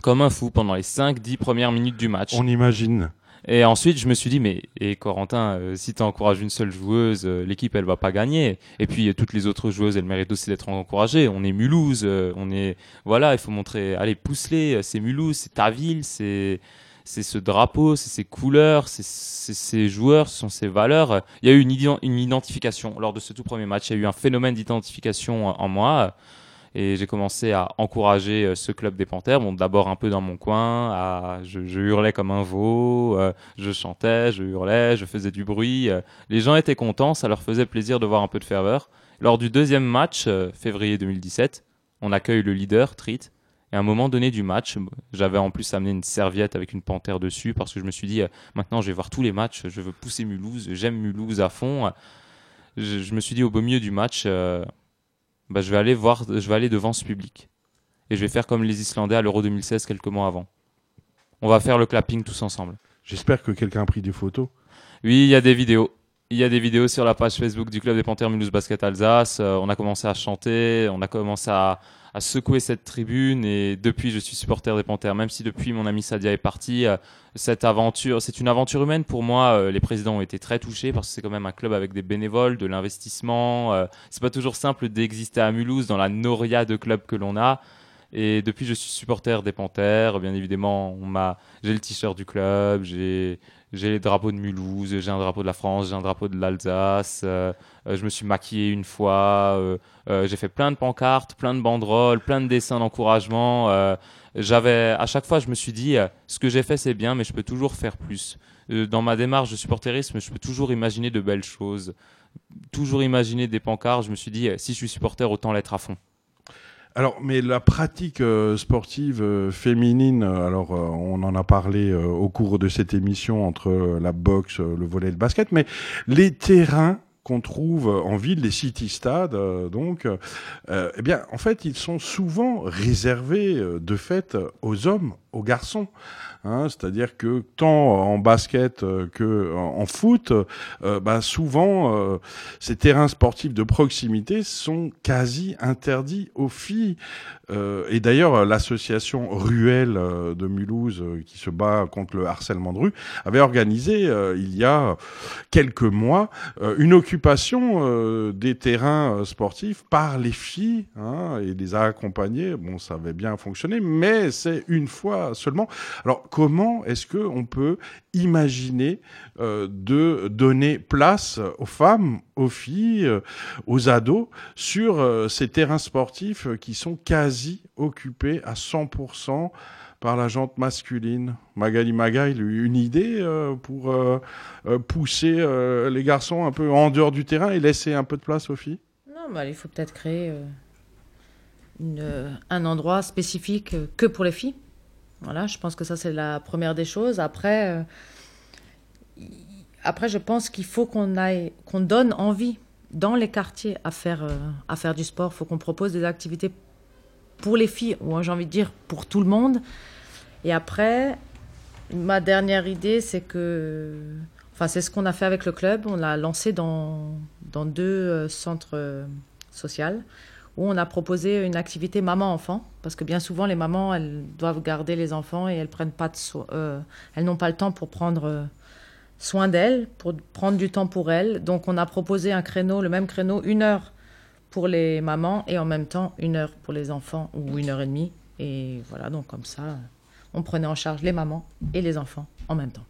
comme un fou pendant les 5-10 premières minutes du match. On imagine. Et ensuite, je me suis dit, mais et Corentin, euh, si tu encourages une seule joueuse, euh, l'équipe, elle va pas gagner. Et puis, euh, toutes les autres joueuses, elles méritent aussi d'être encouragées. On est Mulhouse, euh, on est. Voilà, il faut montrer. Allez, pousse-les, c'est Mulhouse, c'est ta ville, c'est. c'est ce drapeau, c'est ces couleurs, c'est ces joueurs, ce sont ces valeurs. Il y a eu une, une identification lors de ce tout premier match. Il y a eu un phénomène d'identification en moi. Et j'ai commencé à encourager euh, ce club des Panthères. Bon, d'abord un peu dans mon coin, je, hurlais comme un veau, euh, je chantais, je hurlais, je faisais du bruit. euh. Les gens étaient contents, ça leur faisait plaisir de voir un peu de ferveur. Lors du deuxième match, février 2017, on accueille le leader, Trit. Et à un moment donné du match, j'avais en plus amené une serviette avec une panthère dessus parce que je me suis dit, maintenant je vais voir tous les matchs, je veux pousser Mulhouse, j'aime Mulhouse à fond. Je, me suis dit au beau milieu du match, bah, je vais aller voir, je vais aller devant ce public. Et je vais faire comme les Islandais à l'Euro 2016 quelques mois avant. On va faire le clapping tous ensemble. J'espère que quelqu'un a pris des photos. Oui, il y a des vidéos. Il y a des vidéos sur la page Facebook du club des Panthères Mulhouse Basket Alsace. Euh, on a commencé à chanter, on a commencé à, à secouer cette tribune et depuis je suis supporter des Panthères. Même si depuis mon ami Sadia est parti, euh, cette aventure, c'est une aventure humaine pour moi. Euh, les présidents ont été très touchés parce que c'est quand même un club avec des bénévoles, de l'investissement. Euh, c'est pas toujours simple d'exister à Mulhouse dans la noria de clubs que l'on a. Et depuis, je suis supporter des Panthères. Bien évidemment, on m'a, j'ai le t-shirt du club, j'ai, j'ai les drapeaux de Mulhouse, j'ai un drapeau de la France, j'ai un drapeau de l'Alsace. euh, euh, je me suis maquillé une fois. euh, j'ai fait plein de pancartes, plein de banderoles, plein de dessins d'encouragement. j'avais, à chaque fois, je me suis dit, ce que j'ai fait, c'est bien, mais je peux toujours faire plus. Dans ma démarche de supporterisme, je peux toujours imaginer de belles choses. Toujours imaginer des pancartes. Je me suis dit, si je suis supporter, autant l'être à fond. Alors, mais la pratique euh, sportive euh, féminine, euh, alors on en a parlé au cours de cette émission entre la boxe, le volley et le basket, mais les terrains qu'on trouve en ville, les city stades, donc, eh bien, en fait, ils sont souvent réservés de fait aux hommes, aux garçons. Hein, C'est-à-dire que tant en basket euh, que en, en foot, euh, bah, souvent euh, ces terrains sportifs de proximité sont quasi interdits aux filles. Euh, et d'ailleurs, l'association Ruelle euh, de Mulhouse, euh, qui se bat contre le harcèlement de rue, avait organisé euh, il y a quelques mois euh, une occupation euh, des terrains euh, sportifs par les filles hein, et les a accompagnées. Bon, ça avait bien fonctionné, mais c'est une fois seulement. Alors, comment est-ce que on peut imaginer euh, de donner place aux femmes, aux filles, euh, aux ados sur euh, ces terrains sportifs qui sont quasi occupés à 100% par la jante masculine? Magali Magaï, une idée euh, pour euh, euh, pousser les garçons un peu en dehors du terrain et laisser un peu de place aux filles? Non, bah, il faut peut-être créer une, un endroit spécifique que pour les filles. Voilà, je pense que ça, c'est la première des choses. Après, euh, après je pense qu'il faut qu'on aille, qu'on donne envie dans les quartiers à faire, euh, à faire du sport. Il faut qu'on propose des activités pour les filles, ou j'ai envie de dire pour tout le monde. Et après, ma dernière idée, c'est que. Enfin, c'est ce qu'on a fait avec le club. On l'a lancé dans, dans deux euh, centres sociaux où on a proposé une activité maman-enfant. Parce que bien souvent, les mamans, elles doivent garder les enfants et elles prennent pas de euh, elles n'ont pas le temps pour prendre euh, soin d'elles, pour prendre du temps pour elles. Donc, on a proposé un créneau, le même créneau, une heure pour les mamans et en même temps une heure pour les enfants ou une heure et demie. Et voilà, donc comme ça, on prenait en charge les mamans et les enfants en même temps.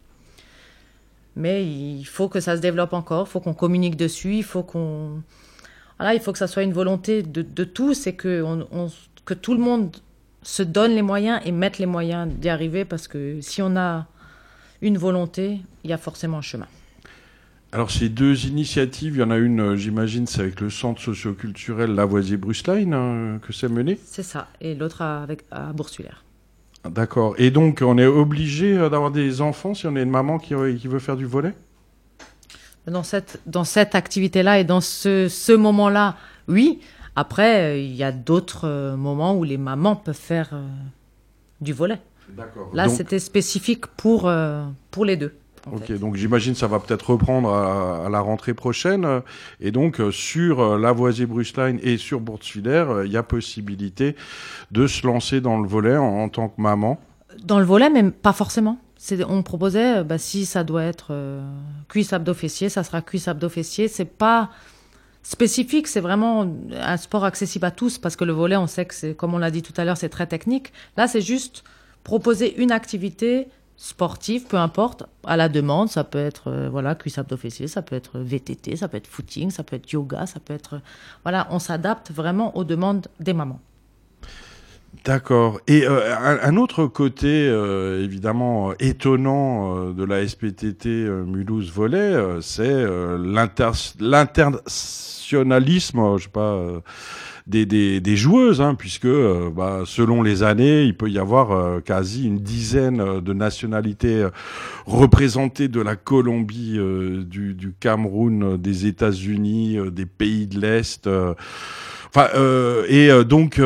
Mais il faut que ça se développe encore, il faut qu'on communique dessus, il faut qu'on... Voilà, il faut que ça soit une volonté de, de tous et que, on, on- que tout le monde se donne les moyens et mette les moyens d'y arriver parce que si on a une volonté, il y a forcément un chemin. Alors ces deux initiatives, il y en a une, euh, j'imagine, c'est avec le centre socioculturel Lavoisier-Brusline hein, que c'est mené C'est ça. Et l'autre avec, à Boursulière. D'accord. Et donc on est obligé euh, d'avoir des enfants si on est une maman qui, euh, qui veut faire du volet? Dans cette, dans cette activité-là et dans ce, ce moment-là, oui. Après, euh, il y a d'autres euh, moments où les mamans peuvent faire euh, du volet. D'accord. Là, Donc- c'était spécifique pour, euh, pour les deux. Ok, donc j'imagine ça va peut-être reprendre à, à la rentrée prochaine. Et donc sur Lavoisier-Brusline et sur euh, il y a possibilité de se lancer dans le volet en, en tant que maman? Dans le volet, mais pas forcément. On proposait, euh, bah, si ça doit être euh, cuisse abdos fessier, ça sera cuisse abdos fessier. C'est pas spécifique, c'est vraiment un sport accessible à tous parce que le volet, on sait que c'est, comme on l'a dit tout à l'heure, c'est très technique. Là, c'est juste proposer une activité sportive, peu importe, à la demande. Ça peut être euh, voilà cuisse abdos fessiers, ça peut être VTT, ça peut être footing, ça peut être yoga, ça peut être voilà, on s'adapte vraiment aux demandes des mamans. D'accord. Et euh, un, un autre côté euh, évidemment euh, étonnant euh, de la SPTT euh, Mulhouse Volley, euh, c'est l'inter- l'internationalisme, je sais pas, des, des, des joueuses, hein, puisque bah, selon les années, il peut y avoir quasi une dizaine de nationalités représentées de la Colombie, du, du Cameroun, des États-Unis, des pays de l'Est. Enfin, et donc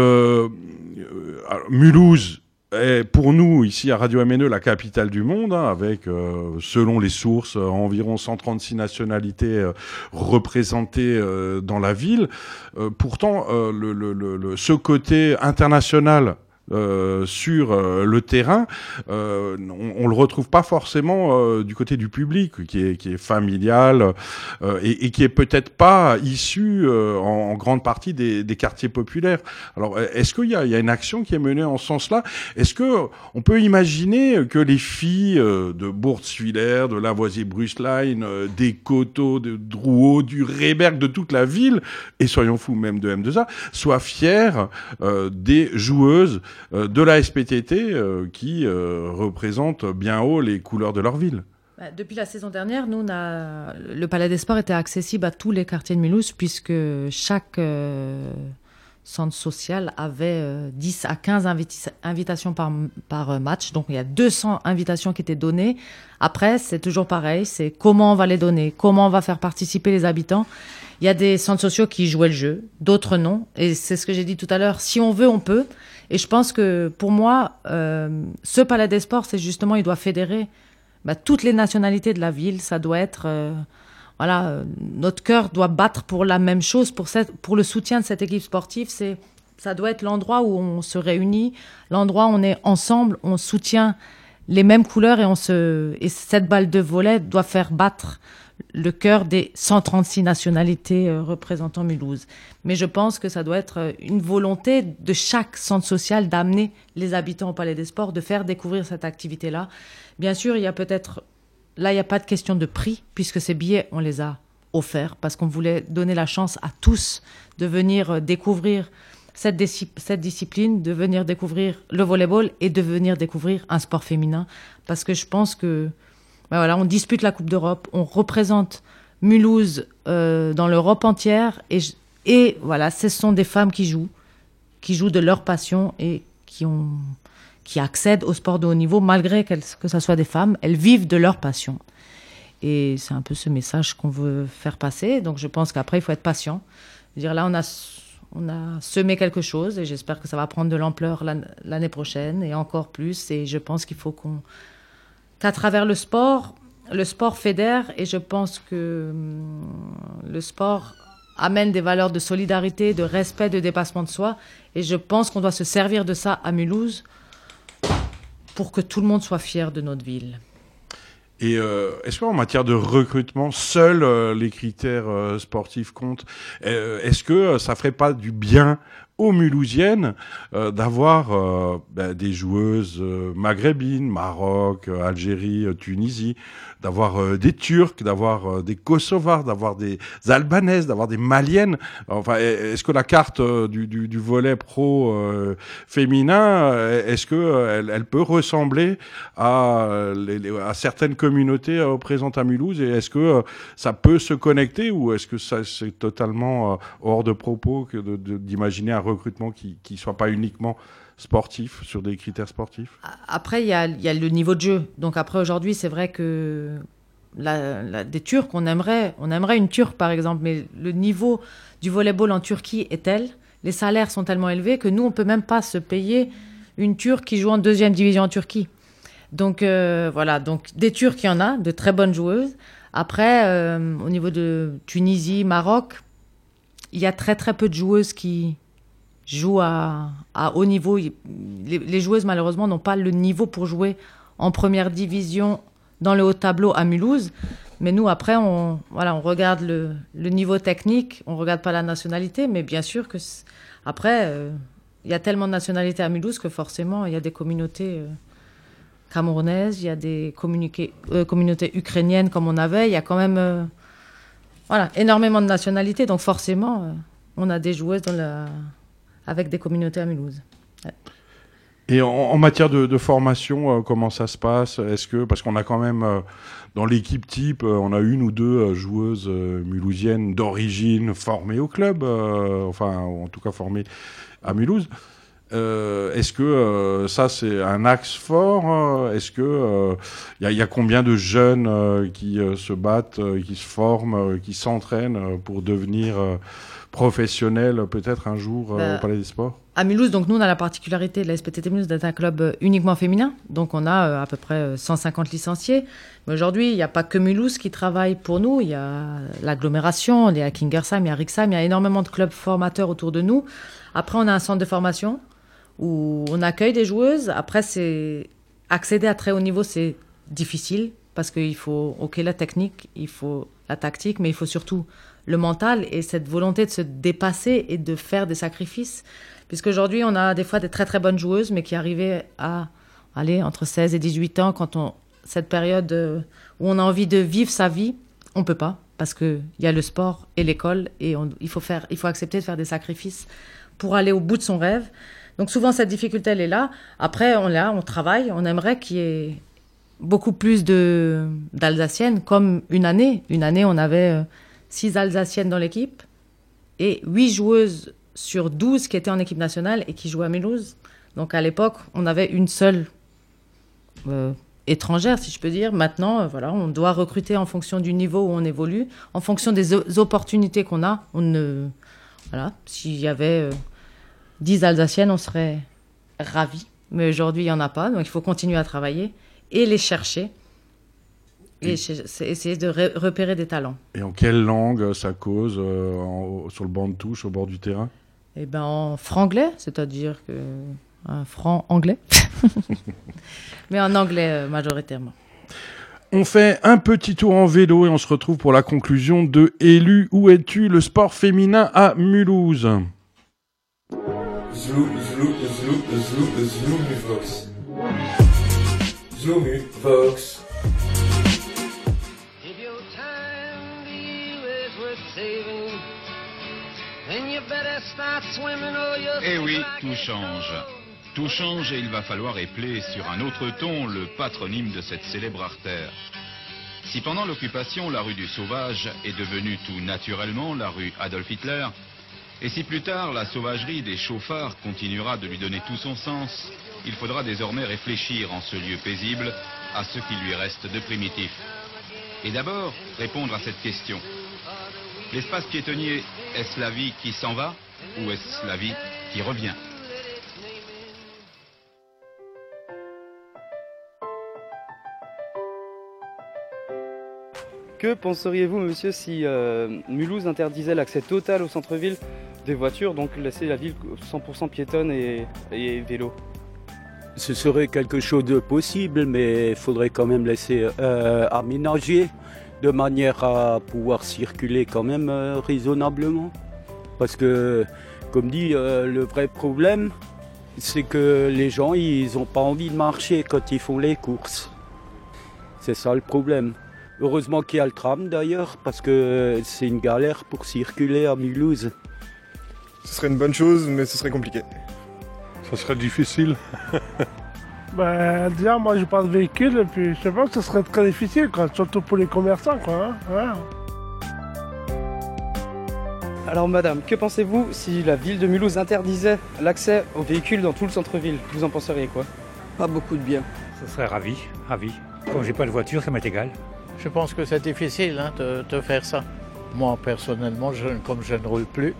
Mulhouse est pour nous ici à Radio MNE la capitale du monde, hein, avec euh, selon les sources euh, environ 136 nationalités euh, représentées euh, dans la ville. Euh, pourtant, euh, le, le, le- ce côté international euh, sur euh, le terrain, euh, on, on le retrouve pas forcément euh, du côté du public, qui est, qui est familial euh, et, et qui est peut-être pas issu en, en grande partie des, des quartiers populaires. Alors, est-ce qu'il y y a une action qui est menée en ce sens-là? Est-ce que on peut imaginer que les filles de Bourg-Swiller, de Lavoisier-Brusline, des Coteaux, de Drouot, du Réberg, de toute la ville, et soyons fous même de M2A, soient fières des joueuses de la SPTT euh, qui euh, représentent bien haut les couleurs de leur ville. Bah, Depuis la saison dernière, nous, le Palais des Sports était accessible à tous les quartiers de Mulhouse puisque chaque euh, centre social avait euh, 10 à 15 inviti- invitations par, par euh, match. Donc il y a 200 invitations qui étaient données. Après, c'est toujours pareil, c'est comment on va les donner, comment on va faire participer les habitants. Il y a des centres sociaux qui jouaient le jeu, d'autres non. Et c'est ce que j'ai dit tout à l'heure, si on veut, on peut. Et je pense que pour moi, euh, ce Palais des Sports, c'est justement, il doit fédérer bah, toutes les nationalités de la ville. Ça doit être, euh, voilà, euh, notre cœur doit battre pour la même chose, pour, le soutien de cette équipe sportive. C'est, ça doit être l'endroit où on se réunit, l'endroit où on est ensemble, on soutient les mêmes couleurs et on se, et cette balle de volet doit faire battre le cœur des 136 nationalités euh, représentant Mulhouse. Mais je pense que ça doit être euh, une volonté de chaque centre social d'amener les habitants au Palais des Sports, de faire découvrir cette activité-là. Bien sûr, il y a peut-être... Là, il n'y a pas de question de prix, puisque ces billets, on les a offerts, parce qu'on voulait donner la chance à tous de venir euh, découvrir cette, cette discipline, de venir découvrir le volleyball et de venir découvrir un sport féminin. Parce que je pense que ben voilà, on dispute la Coupe d'Europe, on représente Mulhouse euh, dans l'Europe entière et, et voilà, ce sont des femmes qui jouent, qui jouent de leur passion et qui ont qui accèdent au sport de haut niveau malgré que ce soit des femmes, elles vivent de leur passion. Et c'est un peu ce message qu'on veut faire passer. Donc je pense qu'après il faut être patient. Je veux dire là on a on a semé quelque chose et j'espère que ça va prendre de l'ampleur l'an- l'année prochaine et encore plus. Et je pense qu'il faut qu'on qu'à travers le sport, le sport fédère et je pense que hum, le sport amène des valeurs de solidarité, de respect, de dépassement de soi. Et je pense qu'on doit se servir de ça à Mulhouse pour que tout le monde soit fier de notre ville. Et euh, est-ce qu'en matière de recrutement, seuls euh, les critères euh, sportifs comptent? Est-ce que ça ferait pas du bien aux Mulhousiennes euh, d'avoir euh, ben, des joueuses euh, maghrébines, Maroc, Algérie, Tunisie, d'avoir euh, des Turcs, d'avoir euh, des Kosovars, d'avoir des Albanaises, d'avoir des Maliennes. Enfin, est-ce que la carte euh, du, du, du volet pro euh, féminin, est-ce que elle, elle peut ressembler à, à certaines communautés présentes à Mulhouse? Et est-ce que ça peut se connecter ou est-ce que ça c'est totalement hors de propos que d'imaginer un recrutement qui qui soit pas uniquement sportif sur des critères sportifs? Après, il y a, y a le niveau de jeu. Donc après, aujourd'hui, c'est vrai que la- des Turcs, on aimerait, on aimerait une Turque, par exemple, mais le niveau du volleyball en Turquie est tel, les salaires sont tellement élevés que nous, on peut même pas se payer une Turque qui joue en deuxième division en Turquie. Donc euh, voilà, donc des Turcs, il y en a, de très bonnes joueuses. Après, euh, au niveau de Tunisie, Maroc, il y a très très peu de joueuses qui jouent à, haut niveau. Les, joueuses, malheureusement, n'ont pas le niveau pour jouer en première division dans le haut tableau à Mulhouse. Mais nous, après, on, voilà, on regarde le, niveau technique, on regarde pas la nationalité, mais bien sûr que après, euh, il y a tellement de nationalités à Mulhouse que forcément, il y a des communautés euh, camerounaises, il y a des euh, communautés ukrainiennes comme on avait. Il y a quand même voilà, énormément de nationalités. Donc forcément, on a des joueuses dans la... avec des communautés à Mulhouse. Et en, matière de, formation, euh, comment ça se passe? Est-ce que parce qu'on a quand même euh, dans l'équipe type, euh, on a une ou deux joueuses mulhousiennes d'origine formées au club, enfin en tout cas formées à Mulhouse. Euh, Est-ce que euh, ça c'est un axe fort euh, Est-ce que il y, a- y a combien de jeunes euh, qui euh, se battent, euh, qui se forment, euh, qui s'entraînent euh, pour devenir euh, professionnels peut-être un jour euh, Bah, au Palais des Sports? À Mulhouse, donc nous, on a la particularité de la SPTT Mulhouse d'être un club euh, uniquement féminin. Donc on a euh, à peu près euh, 150 licenciés. Mais aujourd'hui, il n'y a pas que Mulhouse qui travaille pour nous. Il y a l'agglomération, il y a Kingersheim, il y a Rixheim, il y a énormément de clubs formateurs autour de nous. Après, on a un centre de formation où on accueille des joueuses. Après, c'est accéder à très haut niveau, c'est difficile parce qu'il faut, ok, la technique, il faut la tactique, mais il faut surtout le mental et cette volonté de se dépasser et de faire des sacrifices. Puisqu'aujourd'hui, on a des fois des très très bonnes joueuses, mais qui arrivaient à aller entre 16 et 18 ans, quand on, cette période euh, où on a envie de vivre sa vie, on peut pas, parce qu'il y a le sport et l'école, et il, faut faire, il faut accepter de faire des sacrifices pour aller au bout de son rêve. Donc souvent, cette difficulté, elle est là. Après, on, là, on travaille, on aimerait qu'il y ait beaucoup plus de d'Alsaciennes, comme une année. Une année, on avait euh, six Alsaciennes dans l'équipe et huit joueuses sur 12 qui étaient en équipe nationale et qui jouaient à Mulhouse. Donc à l'époque, on avait une seule euh, étrangère, si je peux dire. Maintenant, euh, voilà, on doit recruter en fonction du niveau où on évolue, en fonction des opportunités qu'on a. On ne, voilà, s'il y avait 10 Alsaciennes, on serait ravis. Mais aujourd'hui, il n'y en a pas, donc il faut continuer à travailler et les chercher. Et essayer de repérer des talents. Et en quelle langue ça cause euh, en- sur le banc de touche, au bord du terrain? Eh ben en franglais, c'est-à-dire que un franc anglais, <laughs> mais en anglais euh, majoritairement. On fait un petit tour en vélo et on se retrouve pour la conclusion de Élu, où es-tu? Le sport féminin à Mulhouse Zlou, zlou, zlou, zlou, zlou, Vox. Zlou, Vox. Eh oui, tout change. Tout change et il va falloir épeler sur un autre ton le patronyme de cette célèbre artère. Si pendant l'occupation la rue du Sauvage est devenue tout naturellement la rue Adolf Hitler, et si plus tard la sauvagerie des chauffards continuera de lui donner tout son sens, il faudra désormais réfléchir en ce lieu paisible à ce qui lui reste de primitif. Et d'abord répondre à cette question. L'espace piétonnier, est-ce la vie qui s'en va ou est-ce la vie qui revient? Que penseriez-vous, monsieur, si euh, Mulhouse interdisait l'accès total au centre-ville des voitures, donc laisser la ville 100% piétonne et, vélo Ce serait quelque chose de possible, mais il faudrait quand même laisser euh, aménager de manière à pouvoir circuler quand même euh, raisonnablement. Parce que, comme dit, euh, le vrai problème, c'est que les gens, ils n'ont pas envie de marcher quand ils font les courses. C'est ça le problème. Heureusement qu'il y a le tram d'ailleurs, parce que c'est une galère pour circuler à Mulhouse. Ce serait une bonne chose, mais ce serait compliqué. Ça serait difficile. <laughs> Ben, déjà, moi, j'ai pas de véhicule, et puis je sais pas que ce serait très difficile, quoi, surtout pour les commerçants, quoi. hein, voilà. Alors, madame, que pensez-vous si la ville de Mulhouse interdisait l'accès aux véhicules dans tout le centre-ville? Vous en penseriez quoi? Pas beaucoup de bien. Ce serait ravi, ravi. Comme j'ai pas de voiture, ça m'est égal. Je pense que c'est difficile hein, de, de faire ça. Moi, personnellement, je- comme je ne roule plus,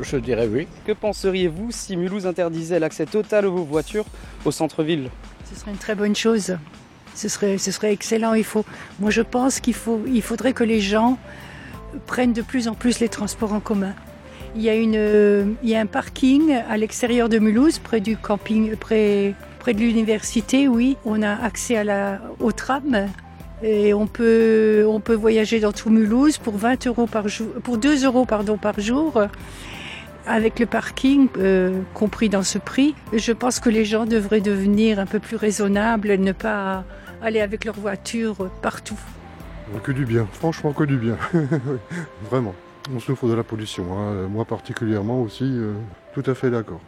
je dirais oui. Que penseriez-vous si Mulhouse interdisait l'accès total aux voitures au centre-ville? Ce serait une très bonne chose. Ce serait, ce serait excellent. Il faut, moi, je pense qu'il faut, il faudrait que les gens prennent de plus en plus les transports en commun. Il y a, une, euh, il y a un parking à l'extérieur de Mulhouse, près du camping, près, près de l'université, oui. On a accès à la, au tram et on peut, on peut voyager dans tout Mulhouse pour 20 euros par jour, pour 2 euros pardon, par jour. Avec le parking euh, compris dans ce prix, je pense que les gens devraient devenir un peu plus raisonnables et ne pas aller avec leur voiture partout. Que du bien, franchement que du bien. Vraiment. On souffre de la pollution. hein. Moi particulièrement aussi, euh, tout à fait d'accord.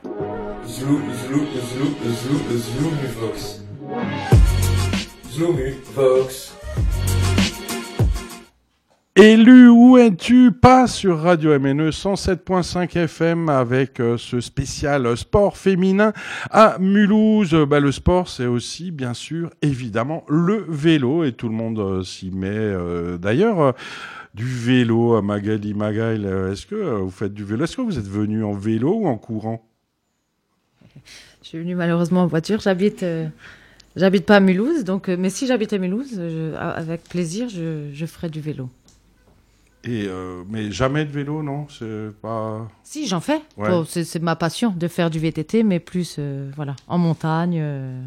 Élu, où es-tu? Pas sur Radio MNE 107.5 FM avec euh, ce spécial sport féminin à Mulhouse. Bah, le sport, c'est aussi, bien sûr, évidemment, le vélo et tout le monde euh, s'y met. euh, D'ailleurs, du vélo à Magali Magail, est-ce que vous faites du vélo? Est-ce que vous êtes venu en vélo ou en courant? Je suis venue malheureusement en voiture. J'habite, j'habite pas à Mulhouse, donc, mais si j'habitais Mulhouse, avec plaisir, je, je ferais du vélo. Et, euh, Mais jamais de vélo, non C'est pas... Si, j'en fais. Ouais. Bon, c'est, c'est ma passion de faire du VTT, mais plus euh, voilà, en montagne. euh,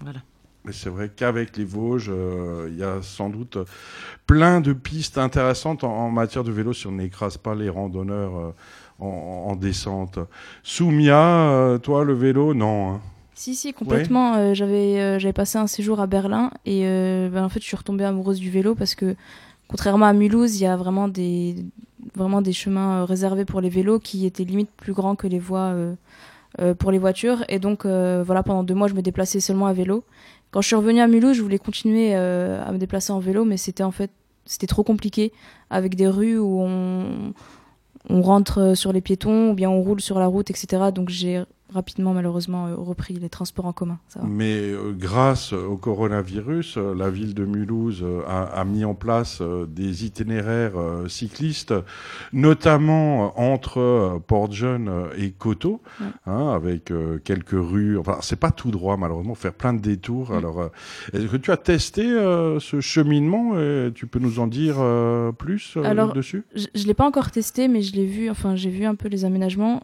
voilà. Mais c'est vrai qu'avec les Vosges, euh, il y a sans doute plein de pistes intéressantes en, en matière de vélo si on n'écrase pas les randonneurs euh, en, en descente. Soumia, euh, toi, le vélo, non. hein. Si, si, complètement. Euh, j'avais, euh, j'avais passé un séjour à Berlin et euh, ben, en fait, je suis retombée amoureuse du vélo parce que, contrairement à Mulhouse, il y a vraiment des, vraiment des chemins euh, réservés pour les vélos qui étaient limite plus grands que les voies euh, euh, pour les voitures. Et donc, voilà, pendant deux mois, je me déplaçais seulement à vélo. Quand je suis revenue à Mulhouse, je voulais continuer à me déplacer en vélo, mais c'était en fait, c'était trop compliqué avec des rues où on, on rentre sur les piétons ou bien on roule sur la route, etc. Donc j'ai rapidement malheureusement euh, repris les transports en commun. Ça va. Mais euh, grâce au coronavirus, euh, la ville de Mulhouse euh, a, a mis en place des itinéraires cyclistes, notamment entre Port-Jeune et Coteau, Ouais. hein, avec quelques rues. Enfin, c'est pas tout droit, malheureusement, faire plein de détours. Alors, est-ce que tu as testé ce cheminement et Tu peux nous en dire plus Alors, dessus? je, je l'ai pas encore testé, mais je l'ai vu. Enfin, j'ai vu un peu les aménagements.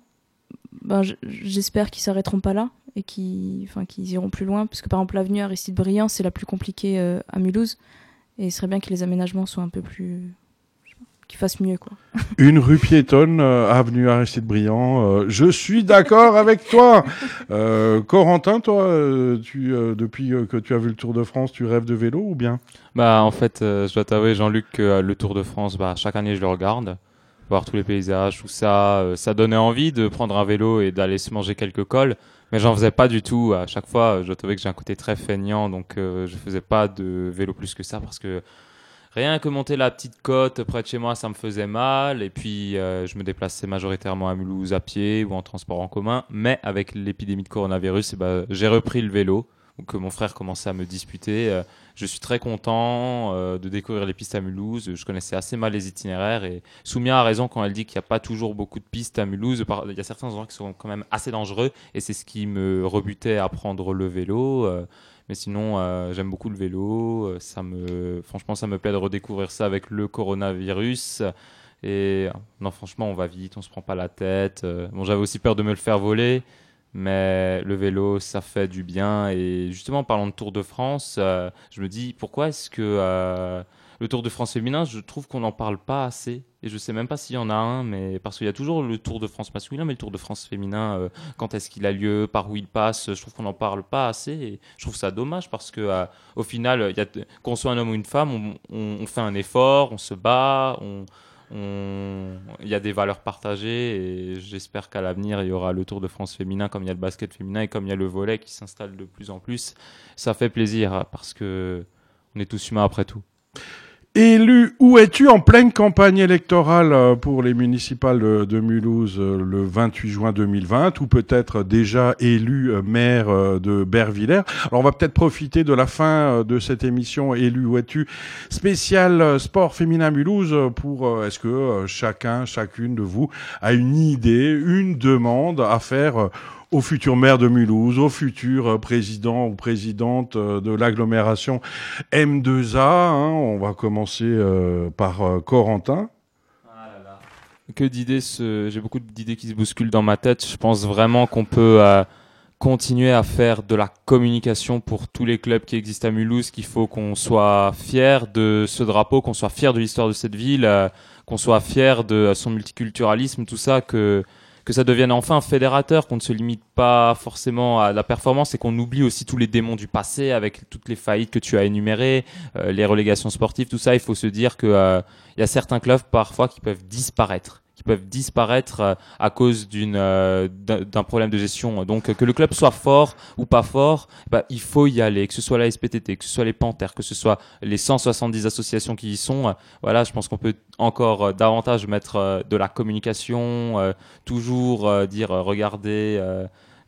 Ben, je- j'espère qu'ils s'arrêteront pas là et qu'ils, enfin, qu'ils iront plus loin, parce que par exemple l'avenue Aristide Briand, c'est la plus compliquée euh, à Mulhouse, et il serait bien que les aménagements soient un peu plus, qu'ils fassent mieux, quoi. <laughs> Une rue piétonne, euh, avenue Aristide Briand. euh, je suis d'accord avec toi. Euh, Corentin, toi, tu, depuis que tu as vu le Tour de France, tu rêves de vélo ou bien? Bah en fait, euh, je dois t'avouer Jean-Luc que euh, le Tour de France, bah chaque année je le regarde, voir tous les paysages, tout ça, euh, ça donnait envie de prendre un vélo et d'aller se manger quelques cols, mais j'en faisais pas du tout. À chaque fois, euh, je t'avouer que j'ai un côté très feignant, donc euh, je faisais pas de vélo plus que ça parce que rien que monter la petite côte près de chez moi, ça me faisait mal. Et puis je me déplaçais majoritairement à Mulhouse à pied ou en transport en commun, mais avec l'épidémie de coronavirus, eh ben, j'ai repris le vélo que mon frère commençait à me disputer. Je suis très content euh, de découvrir les pistes à Mulhouse. Je connaissais assez mal les itinéraires et Soumia a raison quand elle dit qu'il n'y a pas toujours beaucoup de pistes à Mulhouse. Il y a certains endroits qui sont quand même assez dangereux et c'est ce qui me rebutait à prendre le vélo. Euh, mais sinon, euh, j'aime beaucoup le vélo. Ça me, franchement, ça me plaît de redécouvrir ça avec le coronavirus. Et non, franchement, on va vite, on se prend pas la tête. Bon, j'avais aussi peur de me le faire voler. Mais le vélo, ça fait du bien. Et justement, en parlant de Tour de France, euh, je me dis pourquoi est-ce que euh, le Tour de France féminin, je trouve qu'on n'en parle pas assez. Et je sais même pas s'il y en a un, mais parce qu'il y a toujours le Tour de France masculin, mais le Tour de France féminin, euh, quand est-ce qu'il a lieu, par où il passe, je trouve qu'on n'en parle pas assez. Et je trouve ça dommage parce que au final, qu'on soit un homme ou une femme, on fait un effort, on se bat, on il y a des valeurs partagées et j'espère qu'à l'avenir il y aura le Tour de France féminin comme il y a le basket féminin et comme il y a le volet qui s'installe de plus en plus. Ça fait plaisir parce que on est tous humains après tout. Élu, où es-tu en pleine campagne électorale euh, pour les municipales de, Mulhouse euh, le 28 juin 2020 ou peut-être déjà élu euh, maire de Bervillers? Alors on va peut-être profiter de la fin de cette émission Élu, où es-tu? spécial sport féminin Mulhouse pour est-ce que chacun, chacune de vous a une idée, une demande à faire au futur maire de Mulhouse, au futur euh, président ou présidente euh, de l'agglomération M2A. hein. On va commencer euh, par Corentin. Que d'idées se... J'ai beaucoup d'idées qui se bousculent dans ma tête. Je pense vraiment qu'on peut, continuer à faire de la communication pour tous les clubs qui existent à Mulhouse, qu'il faut qu'on soit fier de ce drapeau, qu'on soit fier de l'histoire de cette ville, qu'on soit fier de son multiculturalisme, tout ça, que que ça devienne enfin fédérateur, qu'on ne se limite pas forcément à la performance et qu'on oublie aussi tous les démons du passé avec toutes les faillites que tu as énumérées, euh, les relégations sportives, tout ça. Il faut se dire que euh, il y a certains clubs parfois qui peuvent disparaître qui peuvent disparaître euh, à cause d'une euh, d'un problème de gestion. Donc que le club soit fort ou pas fort, bah, il faut y aller, que ce soit la SPTT, que ce soit les Panthères, que ce soit les 170 associations qui y sont. euh, Voilà, je pense qu'on peut encore euh, davantage mettre euh, de la communication, euh, toujours euh, dire euh, regardez. euh,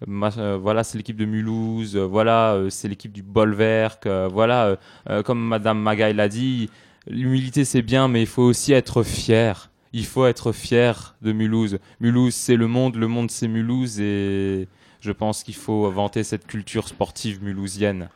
euh, voilà, c'est l'équipe de Mulhouse. euh, voilà, euh, c'est l'équipe du Bolwerk. euh, voilà, euh, euh, comme Madame Magaï l'a dit, l'humilité c'est bien, mais il faut aussi être fier. Il faut être fier de Mulhouse. Mulhouse, c'est le monde, le monde, c'est Mulhouse, et je pense qu'il faut vanter cette culture sportive mulhousienne.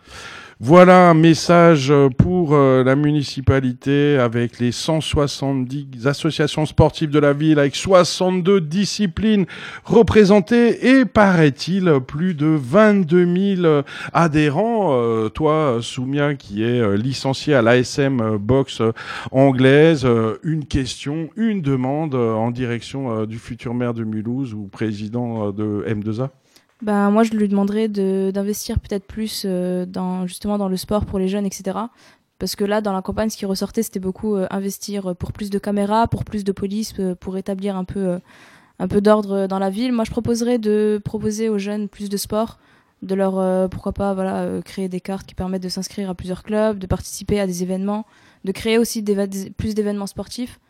Voilà un message pour euh, la municipalité avec les 170 associations sportives de la ville, avec 62 disciplines représentées et paraît-il plus de 22 000 adhérents. Euh, toi, Soumia, qui est euh, licencié à l'ASM boxe euh, anglaise, une question, une demande en direction du futur maire de Mulhouse ou président de M2A Ben, moi, je lui demanderais de- d'investir peut-être plus euh, dans, justement dans le sport pour les jeunes, etc. Parce que là, dans la campagne, ce qui ressortait, c'était beaucoup euh, investir pour plus de caméras, pour plus de police, euh, pour établir un peu, peu d'ordre dans la ville. Moi, je proposerais de proposer aux jeunes plus de sport, de leur, pourquoi pas, voilà, créer des cartes qui permettent de s'inscrire à plusieurs clubs, de participer à des événements, de créer aussi plus d'événements sportifs.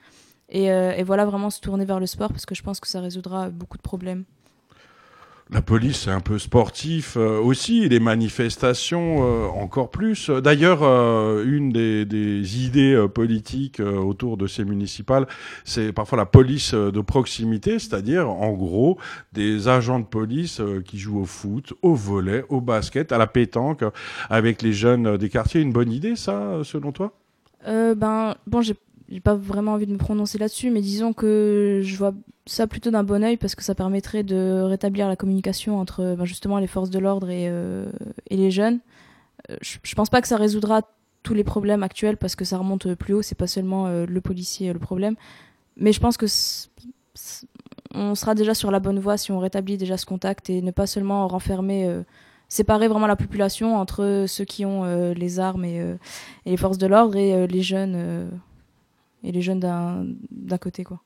Et, et voilà, vraiment se tourner vers le sport parce que je pense que ça résoudra beaucoup de problèmes. La police, c'est un peu sportif euh, aussi, les manifestations euh, encore plus. D'ailleurs, euh, une des, des idées euh, politiques euh, autour de ces municipales, c'est parfois la police euh, de proximité, c'est-à-dire en gros des agents de police qui jouent au foot, au volet, au basket, à la pétanque, avec les jeunes des quartiers. Une bonne idée, ça, selon toi? Ben, bon, j'ai j'ai pas vraiment envie de me prononcer là-dessus, mais disons que je vois ça plutôt d'un bon oeil parce que ça permettrait de rétablir la communication entre ben, justement les forces de l'ordre et, euh, les jeunes. Euh, je, je pense pas que ça résoudra tous les problèmes actuels parce que ça remonte plus haut, c'est pas seulement euh, le policier euh, le problème, mais je pense que on sera déjà sur la bonne voie si on rétablit déjà ce contact et ne pas seulement renfermer, euh, séparer vraiment la population entre ceux qui ont euh, les armes et, euh, les forces de l'ordre et euh, les jeunes euh, et les jeunes d'un d'un côté quoi.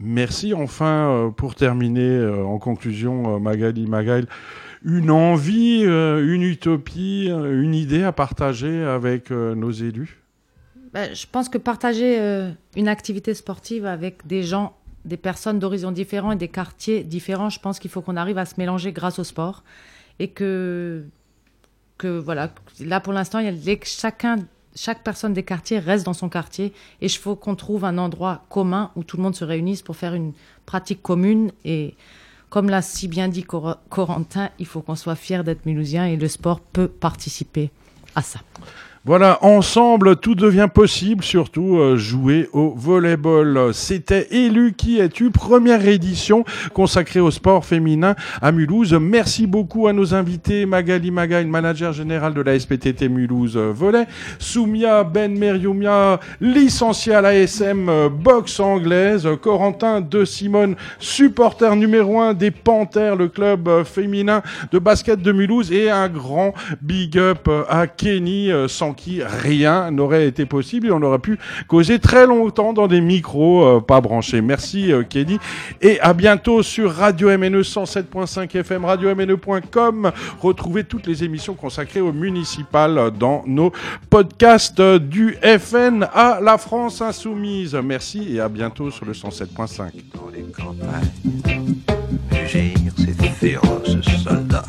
Merci. Enfin, euh, pour terminer, euh, en conclusion, euh, Magali Magail, une envie, une utopie, une idée à partager avec nos élus? Ben, je pense que partager une activité sportive avec des gens, des personnes d'horizons différents et des quartiers différents, je pense qu'il faut qu'on arrive à se mélanger grâce au sport. Et que, que voilà, là pour l'instant, il y a les- chacun, chaque personne des quartiers reste dans son quartier. Et il faut qu'on trouve un endroit commun où tout le monde se réunisse pour faire une pratique commune. Et comme l'a si bien dit Cor- Corentin, il faut qu'on soit fier d'être mulhousien et le sport peut participer à ça. Voilà, ensemble, tout devient possible, surtout euh, jouer au volleyball. C'était Élu qui es-tu, première édition consacrée au sport féminin à Mulhouse. Merci beaucoup à nos invités, Magali Magaï, manager général de la SPTT Mulhouse euh, Volley, Soumia Ben Merioumia, licencié à l'ASM euh, boxe anglaise, Corentin De Simone, supporter numéro un des Panthères, le club euh, féminin de basket de Mulhouse, et un grand big up à Kenny, euh, qui rien n'aurait été possible et on aurait pu causer très longtemps dans des micros euh, pas branchés. Merci euh, Kenny et à bientôt sur Radio MNE 107.5 FM, radiomne.com. Retrouvez toutes les émissions consacrées au municipal dans nos podcasts du FN à la France Insoumise. Merci et à bientôt sur le 107.5. Rugir ces féroces soldats.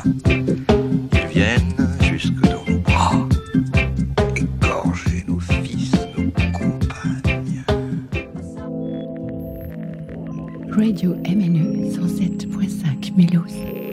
Radio MNE 107.5 Mélos.